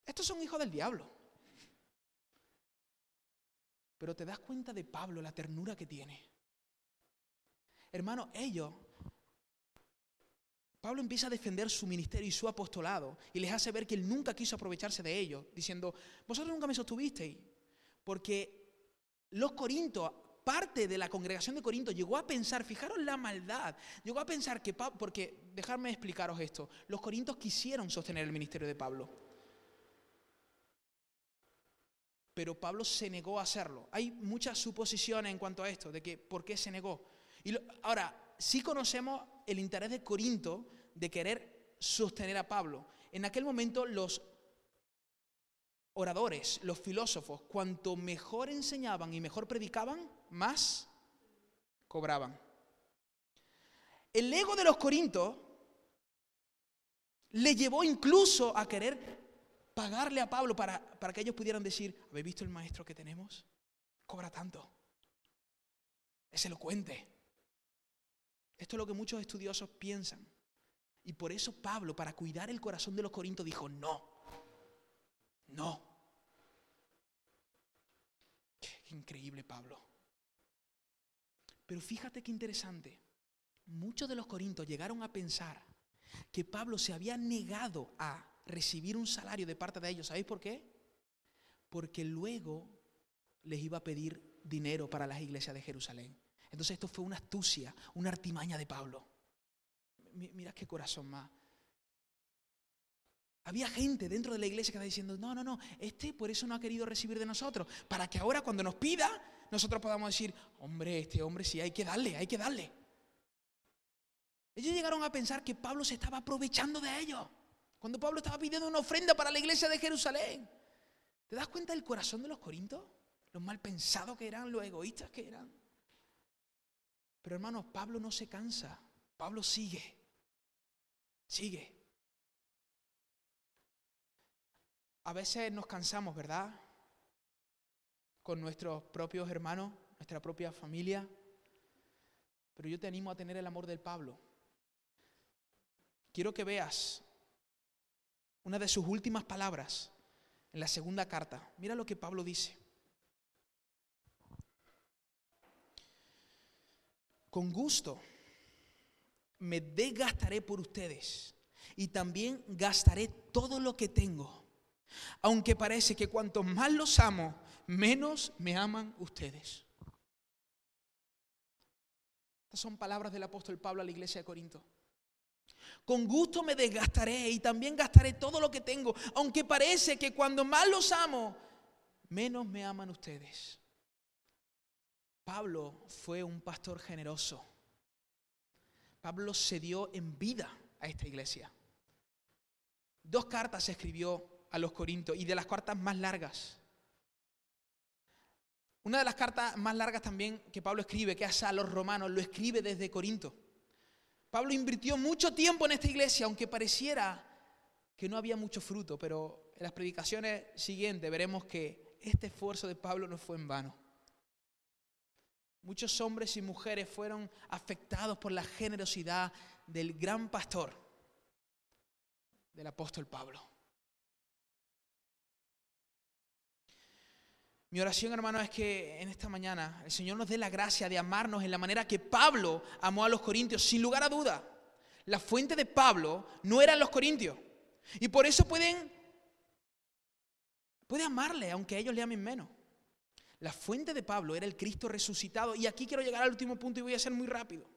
Estos son hijos del diablo. Pero te das cuenta de Pablo, la ternura que tiene. hermano, ellos, Pablo empieza a defender su ministerio y su apostolado y les hace ver que él nunca quiso aprovecharse de ellos, diciendo, vosotros nunca me sostuvisteis, porque los corintos, parte de la congregación de Corinto llegó a pensar, fijaros la maldad, llegó a pensar que, porque dejadme explicaros esto, los corintos quisieron sostener el ministerio de Pablo. Pero Pablo se negó a hacerlo. Hay muchas suposiciones en cuanto a esto, de que por qué se negó. Y ahora, sí conocemos el interés de Corinto de querer sostener a Pablo. En aquel momento los oradores, los filósofos, cuanto mejor enseñaban y mejor predicaban, más cobraban. El ego de los corintos le llevó incluso a querer pagarle a Pablo para, para que ellos pudieran decir, ¿habéis visto el maestro que tenemos? Cobra tanto. Es elocuente. Esto es lo que muchos estudiosos piensan. Y por eso Pablo, para cuidar el corazón de los corintios, dijo, no, no. Qué, increíble Pablo. Pero fíjate qué interesante. Muchos de los corintios llegaron a pensar que Pablo se había negado a recibir un salario de parte de ellos. ¿Sabéis por qué? Porque luego les iba a pedir dinero para las iglesias de Jerusalén. Entonces esto fue una astucia, una artimaña de Pablo. Mira qué corazón más. Había gente dentro de la iglesia que estaba diciendo, no, no, no, este por eso no ha querido recibir de nosotros, para que ahora cuando nos pida, nosotros podamos decir, hombre, este hombre sí, hay que darle, hay que darle. Ellos llegaron a pensar que Pablo se estaba aprovechando de ellos, cuando Pablo estaba pidiendo una ofrenda para la iglesia de Jerusalén. ¿Te das cuenta del corazón de los corintos? Los mal pensados que eran, los egoístas que eran. Pero hermanos, Pablo no se cansa, Pablo sigue, sigue. A veces nos cansamos, ¿verdad? Con nuestros propios hermanos, nuestra propia familia. Pero yo te animo a tener el amor del Pablo. Quiero que veas una de sus últimas palabras en la segunda carta. Mira lo que Pablo dice. Con gusto me desgastaré por ustedes y también gastaré todo lo que tengo aunque parece que cuanto más los amo, menos me aman ustedes. Estas son palabras del apóstol Pablo a la iglesia de Corinto. Con gusto me desgastaré y también gastaré todo lo que tengo, aunque parece que cuando más los amo, menos me aman ustedes. Pablo fue un pastor generoso. Pablo se dio en vida a esta iglesia. Dos cartas escribió a los Corintios y de las cartas más largas. Una de las cartas más largas también que Pablo escribe, que hace a los romanos, lo escribe desde Corinto. Pablo invirtió mucho tiempo en esta iglesia, aunque pareciera que no había mucho fruto, pero en las predicaciones siguientes veremos que este esfuerzo de Pablo no fue en vano. Muchos hombres y mujeres fueron afectados por la generosidad del gran pastor, del apóstol Pablo. Mi oración, hermano, es que en esta mañana el Señor nos dé la gracia de amarnos en la manera que Pablo amó a los corintios, sin lugar a duda. La fuente de Pablo no eran los corintios. Y por eso pueden, puede amarle, aunque ellos le amen menos. La fuente de Pablo era el Cristo resucitado. Y aquí quiero llegar al último punto y voy a ser muy rápido.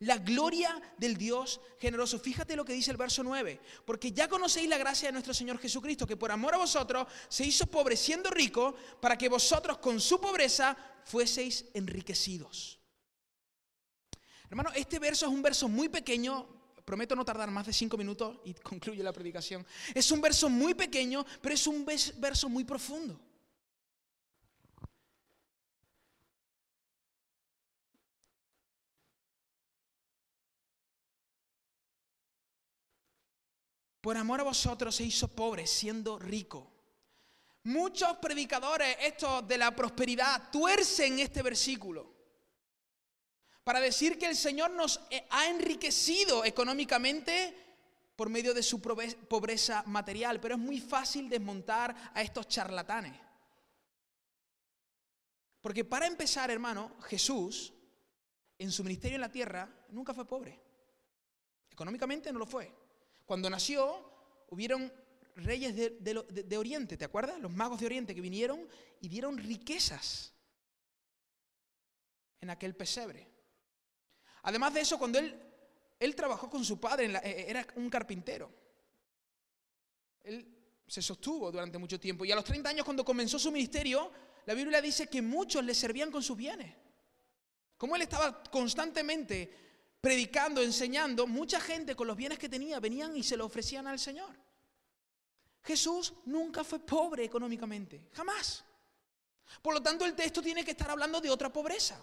La gloria del Dios generoso. Fíjate lo que dice el verso 9. Porque ya conocéis la gracia de nuestro Señor Jesucristo, que por amor a vosotros se hizo pobre siendo rico, para que vosotros con su pobreza fueseis enriquecidos. Hermano, este verso es un verso muy pequeño. Prometo no tardar más de cinco minutos y concluye la predicación. Es un verso muy pequeño, pero es un verso muy profundo. Por amor a vosotros se hizo pobre siendo rico. Muchos predicadores, estos de la prosperidad, tuercen este versículo para decir que el Señor nos ha enriquecido económicamente por medio de su pobreza material, pero es muy fácil desmontar a estos charlatanes. Porque para empezar, hermano, Jesús en su ministerio en la tierra, nunca fue pobre. Económicamente no lo fue. Cuando nació, hubieron reyes de, Oriente, ¿te acuerdas? Los magos de Oriente que vinieron y dieron riquezas en aquel pesebre. Además de eso, cuando él, él trabajó con su padre, eh, era un carpintero. Él se sostuvo durante mucho tiempo. Y a los 30 años, cuando comenzó su ministerio, la Biblia dice que muchos le servían con sus bienes. Como él estaba constantemente predicando, enseñando, mucha gente con los bienes que tenía venían y se lo ofrecían al Señor. Jesús nunca fue pobre económicamente, jamás. Por lo tanto, el texto tiene que estar hablando de otra pobreza.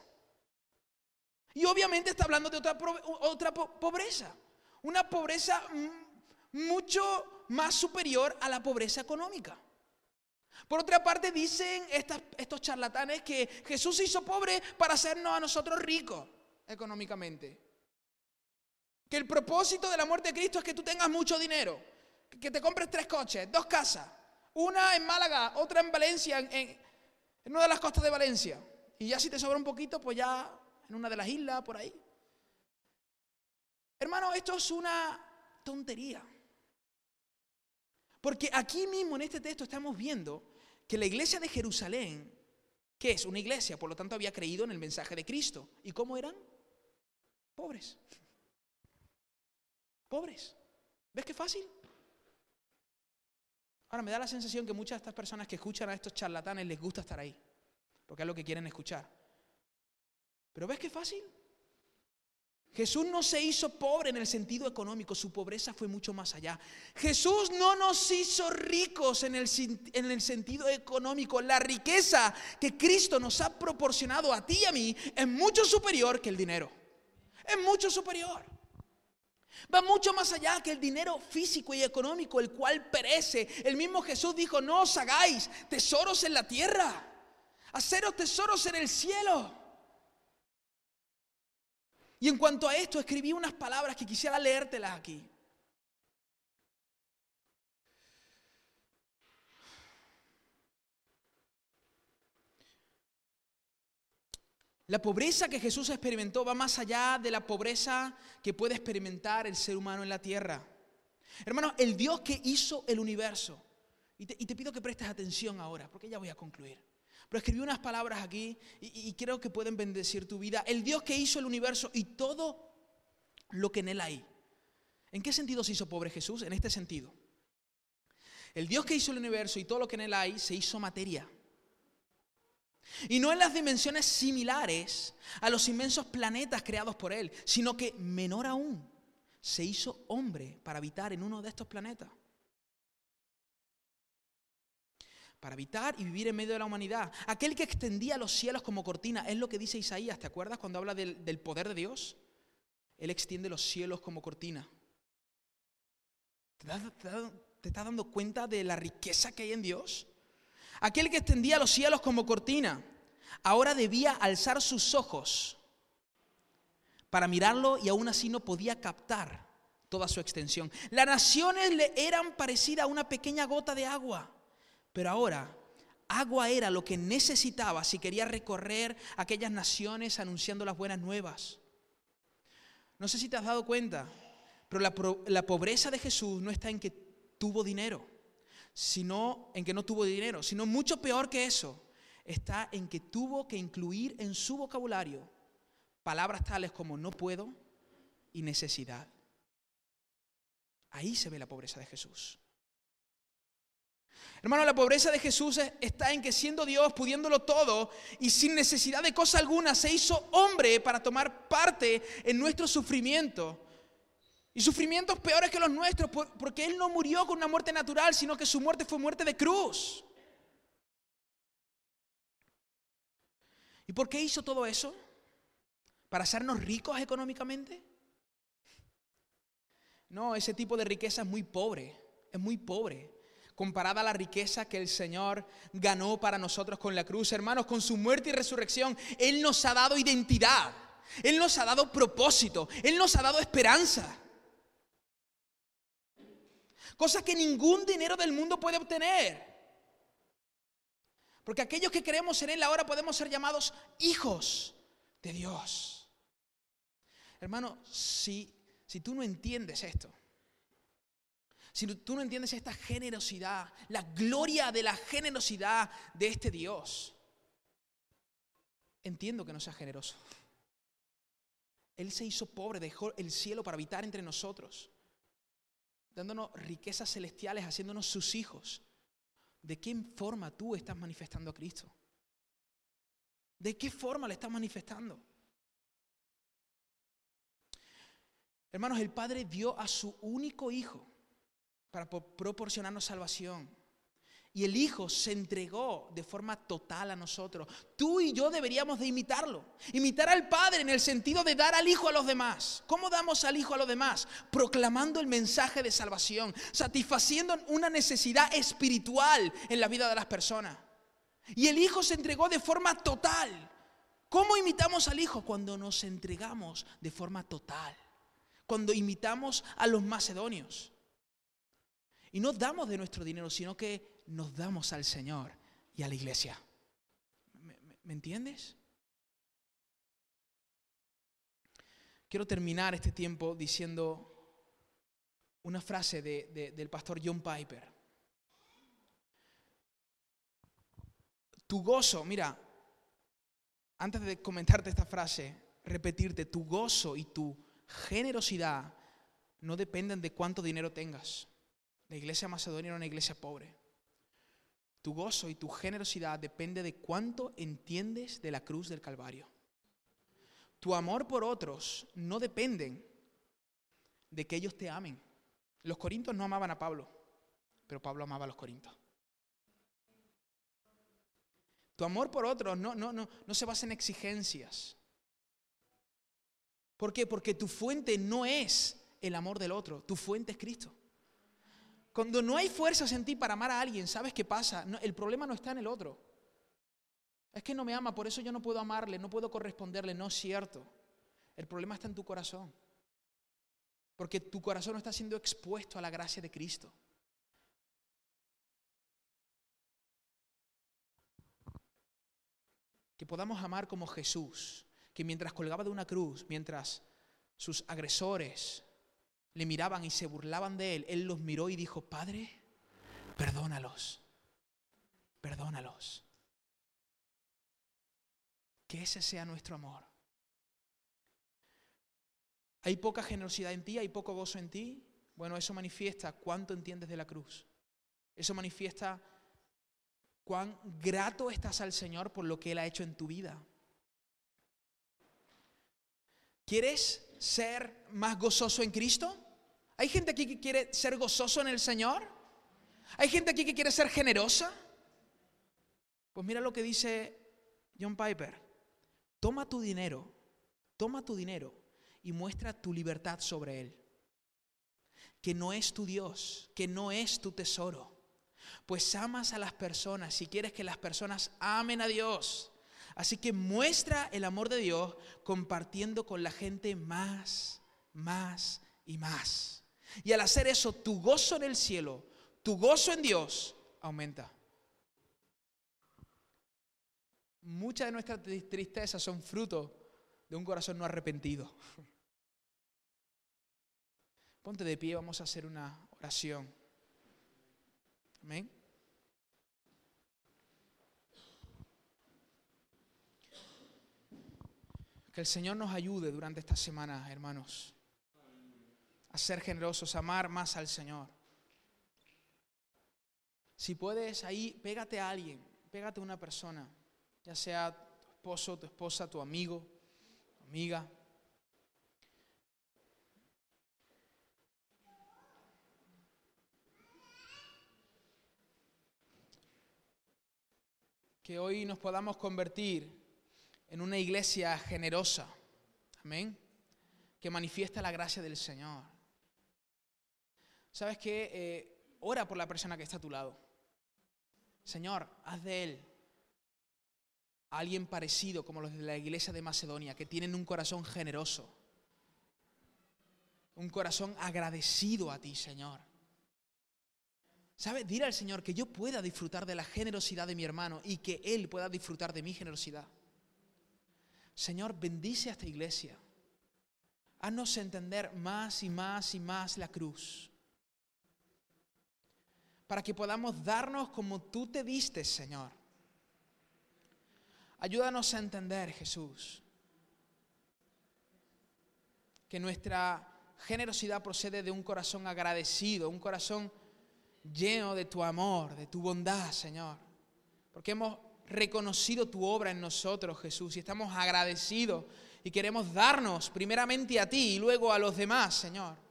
Y obviamente está hablando de otra, otra pobreza. Una pobreza mucho más superior a la pobreza económica. Por otra parte, dicen estos charlatanes que Jesús se hizo pobre para hacernos a nosotros ricos económicamente. Que el propósito de la muerte de Cristo es que tú tengas mucho dinero, que te compres tres coches, dos casas, una en Málaga, otra en Valencia, en, una de las costas de Valencia. Y ya si te sobra un poquito, pues ya en una de las islas, por ahí. Hermano, esto es una tontería. Porque aquí mismo en este texto estamos viendo que la iglesia de Jerusalén, que es una iglesia, por lo tanto había creído en el mensaje de Cristo. ¿Y cómo eran? Pobres. Pobres. ¿Ves qué fácil? Ahora me da la sensación que muchas de estas personas que escuchan a estos charlatanes les gusta estar ahí, porque es lo que quieren escuchar. Pero ¿ves qué fácil? Jesús no se hizo pobre en el sentido económico, su pobreza fue mucho más allá. Jesús no nos hizo ricos en el, en el, sentido económico. La riqueza que Cristo nos ha proporcionado a ti y a mí es mucho superior que el dinero. Es mucho superior. Va mucho más allá que el dinero físico y económico, el cual perece. El mismo Jesús dijo, no os hagáis tesoros en la tierra, haceros tesoros en el cielo. Y en cuanto a esto, escribí unas palabras que quisiera leértelas aquí. La pobreza que Jesús experimentó va más allá de la pobreza que puede experimentar el ser humano en la tierra. Hermano, el Dios que hizo el universo, y te, y te pido que prestes atención ahora, porque ya voy a concluir. Pero escribí unas palabras aquí y, creo que pueden bendecir tu vida. El Dios que hizo el universo y todo lo que en él hay. ¿En qué sentido se hizo pobre Jesús? En este sentido. El Dios que hizo el universo y todo lo que en él hay se hizo materia. Y no en las dimensiones similares a los inmensos planetas creados por él, sino que menor aún, se hizo hombre para habitar en uno de estos planetas. para habitar y vivir en medio de la humanidad. Aquel que extendía los cielos como cortina, es lo que dice Isaías, ¿te acuerdas cuando habla del, poder de Dios? Él extiende los cielos como cortina. ¿Te, ¿Te estás dando cuenta de la riqueza que hay en Dios? Aquel que extendía los cielos como cortina, ahora debía alzar sus ojos para mirarlo y aún así no podía captar toda su extensión. Las naciones le eran parecidas a una pequeña gota de agua pero ahora, agua era lo que necesitaba si quería recorrer aquellas naciones anunciando las buenas nuevas. No sé si te has dado cuenta, pero la, pobreza de Jesús no está en que tuvo dinero, sino en que no tuvo dinero, sino mucho peor que eso, está en que tuvo que incluir en su vocabulario palabras tales como no puedo y necesidad. Ahí se ve la pobreza de Jesús. Hermano, la pobreza de Jesús está en que siendo Dios, pudiéndolo todo y sin necesidad de cosa alguna, se hizo hombre para tomar parte en nuestro sufrimiento. Y sufrimientos peores que los nuestros, porque Él no murió con una muerte natural, sino que su muerte fue muerte de cruz. ¿Y por qué hizo todo eso? ¿Para hacernos ricos económicamente? No, ese tipo de riqueza es muy pobre, es muy pobre comparada a la riqueza que el Señor ganó para nosotros con la cruz. Hermanos, con su muerte y resurrección, Él nos ha dado identidad, Él nos ha dado propósito, Él nos ha dado esperanza. Cosa que ningún dinero del mundo puede obtener. Porque aquellos que creemos en Él ahora podemos ser llamados hijos de Dios. Hermano, si, si tú no entiendes esto, si tú no entiendes esta generosidad, la gloria de la generosidad de este Dios, entiendo que no seas generoso. Él se hizo pobre, dejó el cielo para habitar entre nosotros, dándonos riquezas celestiales, haciéndonos sus hijos. ¿De qué forma tú estás manifestando a Cristo? ¿De qué forma le estás manifestando? Hermanos, el Padre dio a su único Hijo para proporcionarnos salvación. Y el Hijo se entregó de forma total a nosotros. Tú y yo deberíamos de imitarlo. Imitar al Padre en el sentido de dar al Hijo a los demás. ¿Cómo damos al Hijo a los demás? Proclamando el mensaje de salvación, satisfaciendo una necesidad espiritual en la vida de las personas. Y el Hijo se entregó de forma total. ¿Cómo imitamos al Hijo? Cuando nos entregamos de forma total. Cuando imitamos a los macedonios. Y no damos de nuestro dinero, sino que nos damos al Señor y a la iglesia. ¿Me, entiendes? Quiero terminar este tiempo diciendo una frase del pastor John Piper. Tu gozo, mira, antes de comentarte esta frase, repetirte, tu gozo y tu generosidad no dependen de cuánto dinero tengas. La iglesia macedonia era una iglesia pobre. Tu gozo y tu generosidad depende de cuánto entiendes de la cruz del Calvario. Tu amor por otros no dependen de que ellos te amen. Los corintios no amaban a Pablo, pero Pablo amaba a los corintios. Tu amor por otros no, no, no, no se basa en exigencias. ¿Por qué? Porque tu fuente no es el amor del otro, tu fuente es Cristo. Cuando no hay fuerzas en ti para amar a alguien, ¿sabes qué pasa? el problema no está en el otro. Es que no me ama, por eso yo no puedo amarle, no puedo corresponderle. No es cierto. El problema está en tu corazón. Porque tu corazón no está siendo expuesto a la gracia de Cristo. Que podamos amar como Jesús, que mientras colgaba de una cruz, mientras sus agresores le miraban y se burlaban de él, él los miró y dijo, Padre, perdónalos, perdónalos. Que ese sea nuestro amor. ¿Hay poca generosidad en ti? ¿Hay poco gozo en ti? Bueno, eso manifiesta cuánto entiendes de la cruz. Eso manifiesta cuán grato estás al Señor por lo que Él ha hecho en tu vida. ¿Quieres ser más gozoso en Cristo? ¿Hay gente aquí que quiere ser gozoso en el Señor? ¿Hay gente aquí que quiere ser generosa? Pues mira lo que dice John Piper. Toma tu dinero, toma tu dinero y muestra tu libertad sobre él. Que no es tu Dios, que no es tu tesoro. Pues amas a las personas si quieres que las personas amen a Dios. Así que muestra el amor de Dios compartiendo con la gente más, más y más. Y al hacer eso, tu gozo en el cielo, tu gozo en Dios, aumenta. Muchas de nuestras tristezas son fruto de un corazón no arrepentido. Ponte de pie, vamos a hacer una oración. Amén. Que el Señor nos ayude durante esta semana, hermanos a ser generosos, amar más al Señor. Si puedes, ahí pégate a alguien, pégate a una persona, ya sea tu esposo, tu esposa, tu amigo, tu amiga. Que hoy nos podamos convertir en una iglesia generosa. Amén. Que manifiesta la gracia del Señor. ¿Sabes qué? Eh, ora por la persona que está a tu lado. Señor, haz de él alguien parecido como los de la iglesia de Macedonia, que tienen un corazón generoso, un corazón agradecido a ti, Señor. ¿Sabes? Dile al Señor que yo pueda disfrutar de la generosidad de mi hermano y que Él pueda disfrutar de mi generosidad. Señor, bendice a esta iglesia. Haznos entender más y más y más la cruz. Para que podamos darnos como tú te diste, Señor. Ayúdanos a entender, Jesús, que nuestra generosidad procede de un corazón agradecido, un corazón lleno de tu amor, de tu bondad, Señor. Porque hemos reconocido tu obra en nosotros, Jesús, y estamos agradecidos y queremos darnos primeramente a ti y luego a los demás, Señor.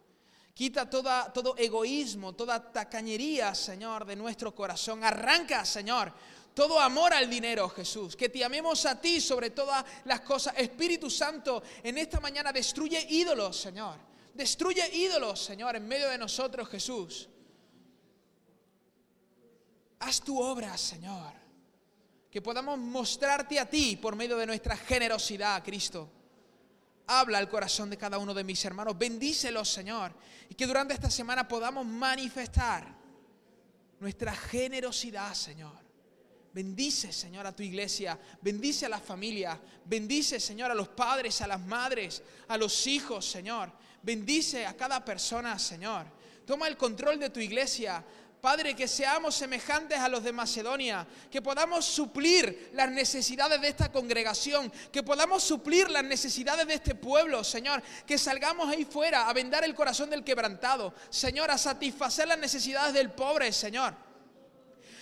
Quita todo egoísmo, toda tacañería, Señor, de nuestro corazón. Arranca, Señor, todo amor al dinero, Jesús. Que te amemos a ti sobre todas las cosas. Espíritu Santo, en esta mañana destruye ídolos, Señor. Destruye ídolos, Señor, en medio de nosotros, Jesús. Haz tu obra, Señor. Que podamos mostrarte a ti por medio de nuestra generosidad, Cristo. Habla al corazón de cada uno de mis hermanos. Bendícelos, Señor. Y que durante esta semana podamos manifestar nuestra generosidad, Señor. Bendice, Señor, a tu iglesia. Bendice a la familia. Bendice, Señor, a los padres, a las madres, a los hijos, Señor. Bendice a cada persona, Señor. Toma el control de tu iglesia. Padre, que seamos semejantes a los de Macedonia, que podamos suplir las necesidades de esta congregación, que podamos suplir las necesidades de este pueblo, Señor, que salgamos ahí fuera a vendar el corazón del quebrantado, Señor, a satisfacer las necesidades del pobre, Señor.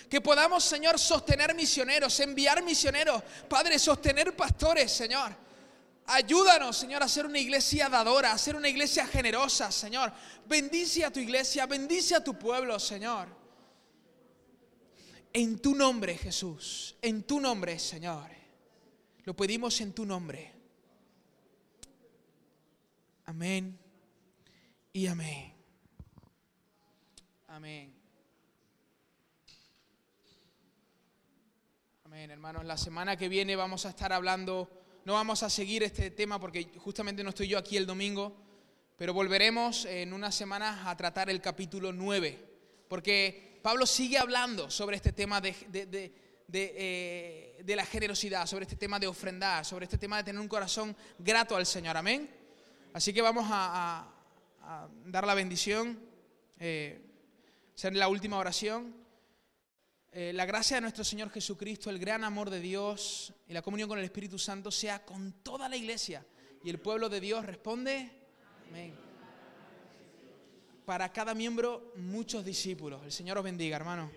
Que podamos, Señor, sostener misioneros, enviar misioneros, Padre, sostener pastores, Señor. Ayúdanos, Señor, a ser una iglesia dadora, a ser una iglesia generosa, Señor. Bendice a tu iglesia, bendice a tu pueblo, Señor. En tu nombre, Jesús, en tu nombre, Señor. Lo pedimos en tu nombre. Amén y amén. Amén. Amén, hermanos. La semana que viene vamos a estar hablando no vamos a seguir este tema porque justamente no estoy yo aquí el domingo, pero volveremos en unas semanas a tratar el capítulo 9, porque Pablo sigue hablando sobre este tema de, eh, la generosidad, sobre este tema de ofrendar, sobre este tema de tener un corazón grato al Señor. Amén. Así que vamos a, dar la bendición, eh, ser la última oración. Eh, la gracia de nuestro Señor Jesucristo, el gran amor de Dios y la comunión con el Espíritu Santo sea con toda la iglesia. Y el pueblo de Dios responde, amén. Para cada miembro, muchos discípulos. El Señor os bendiga, hermano.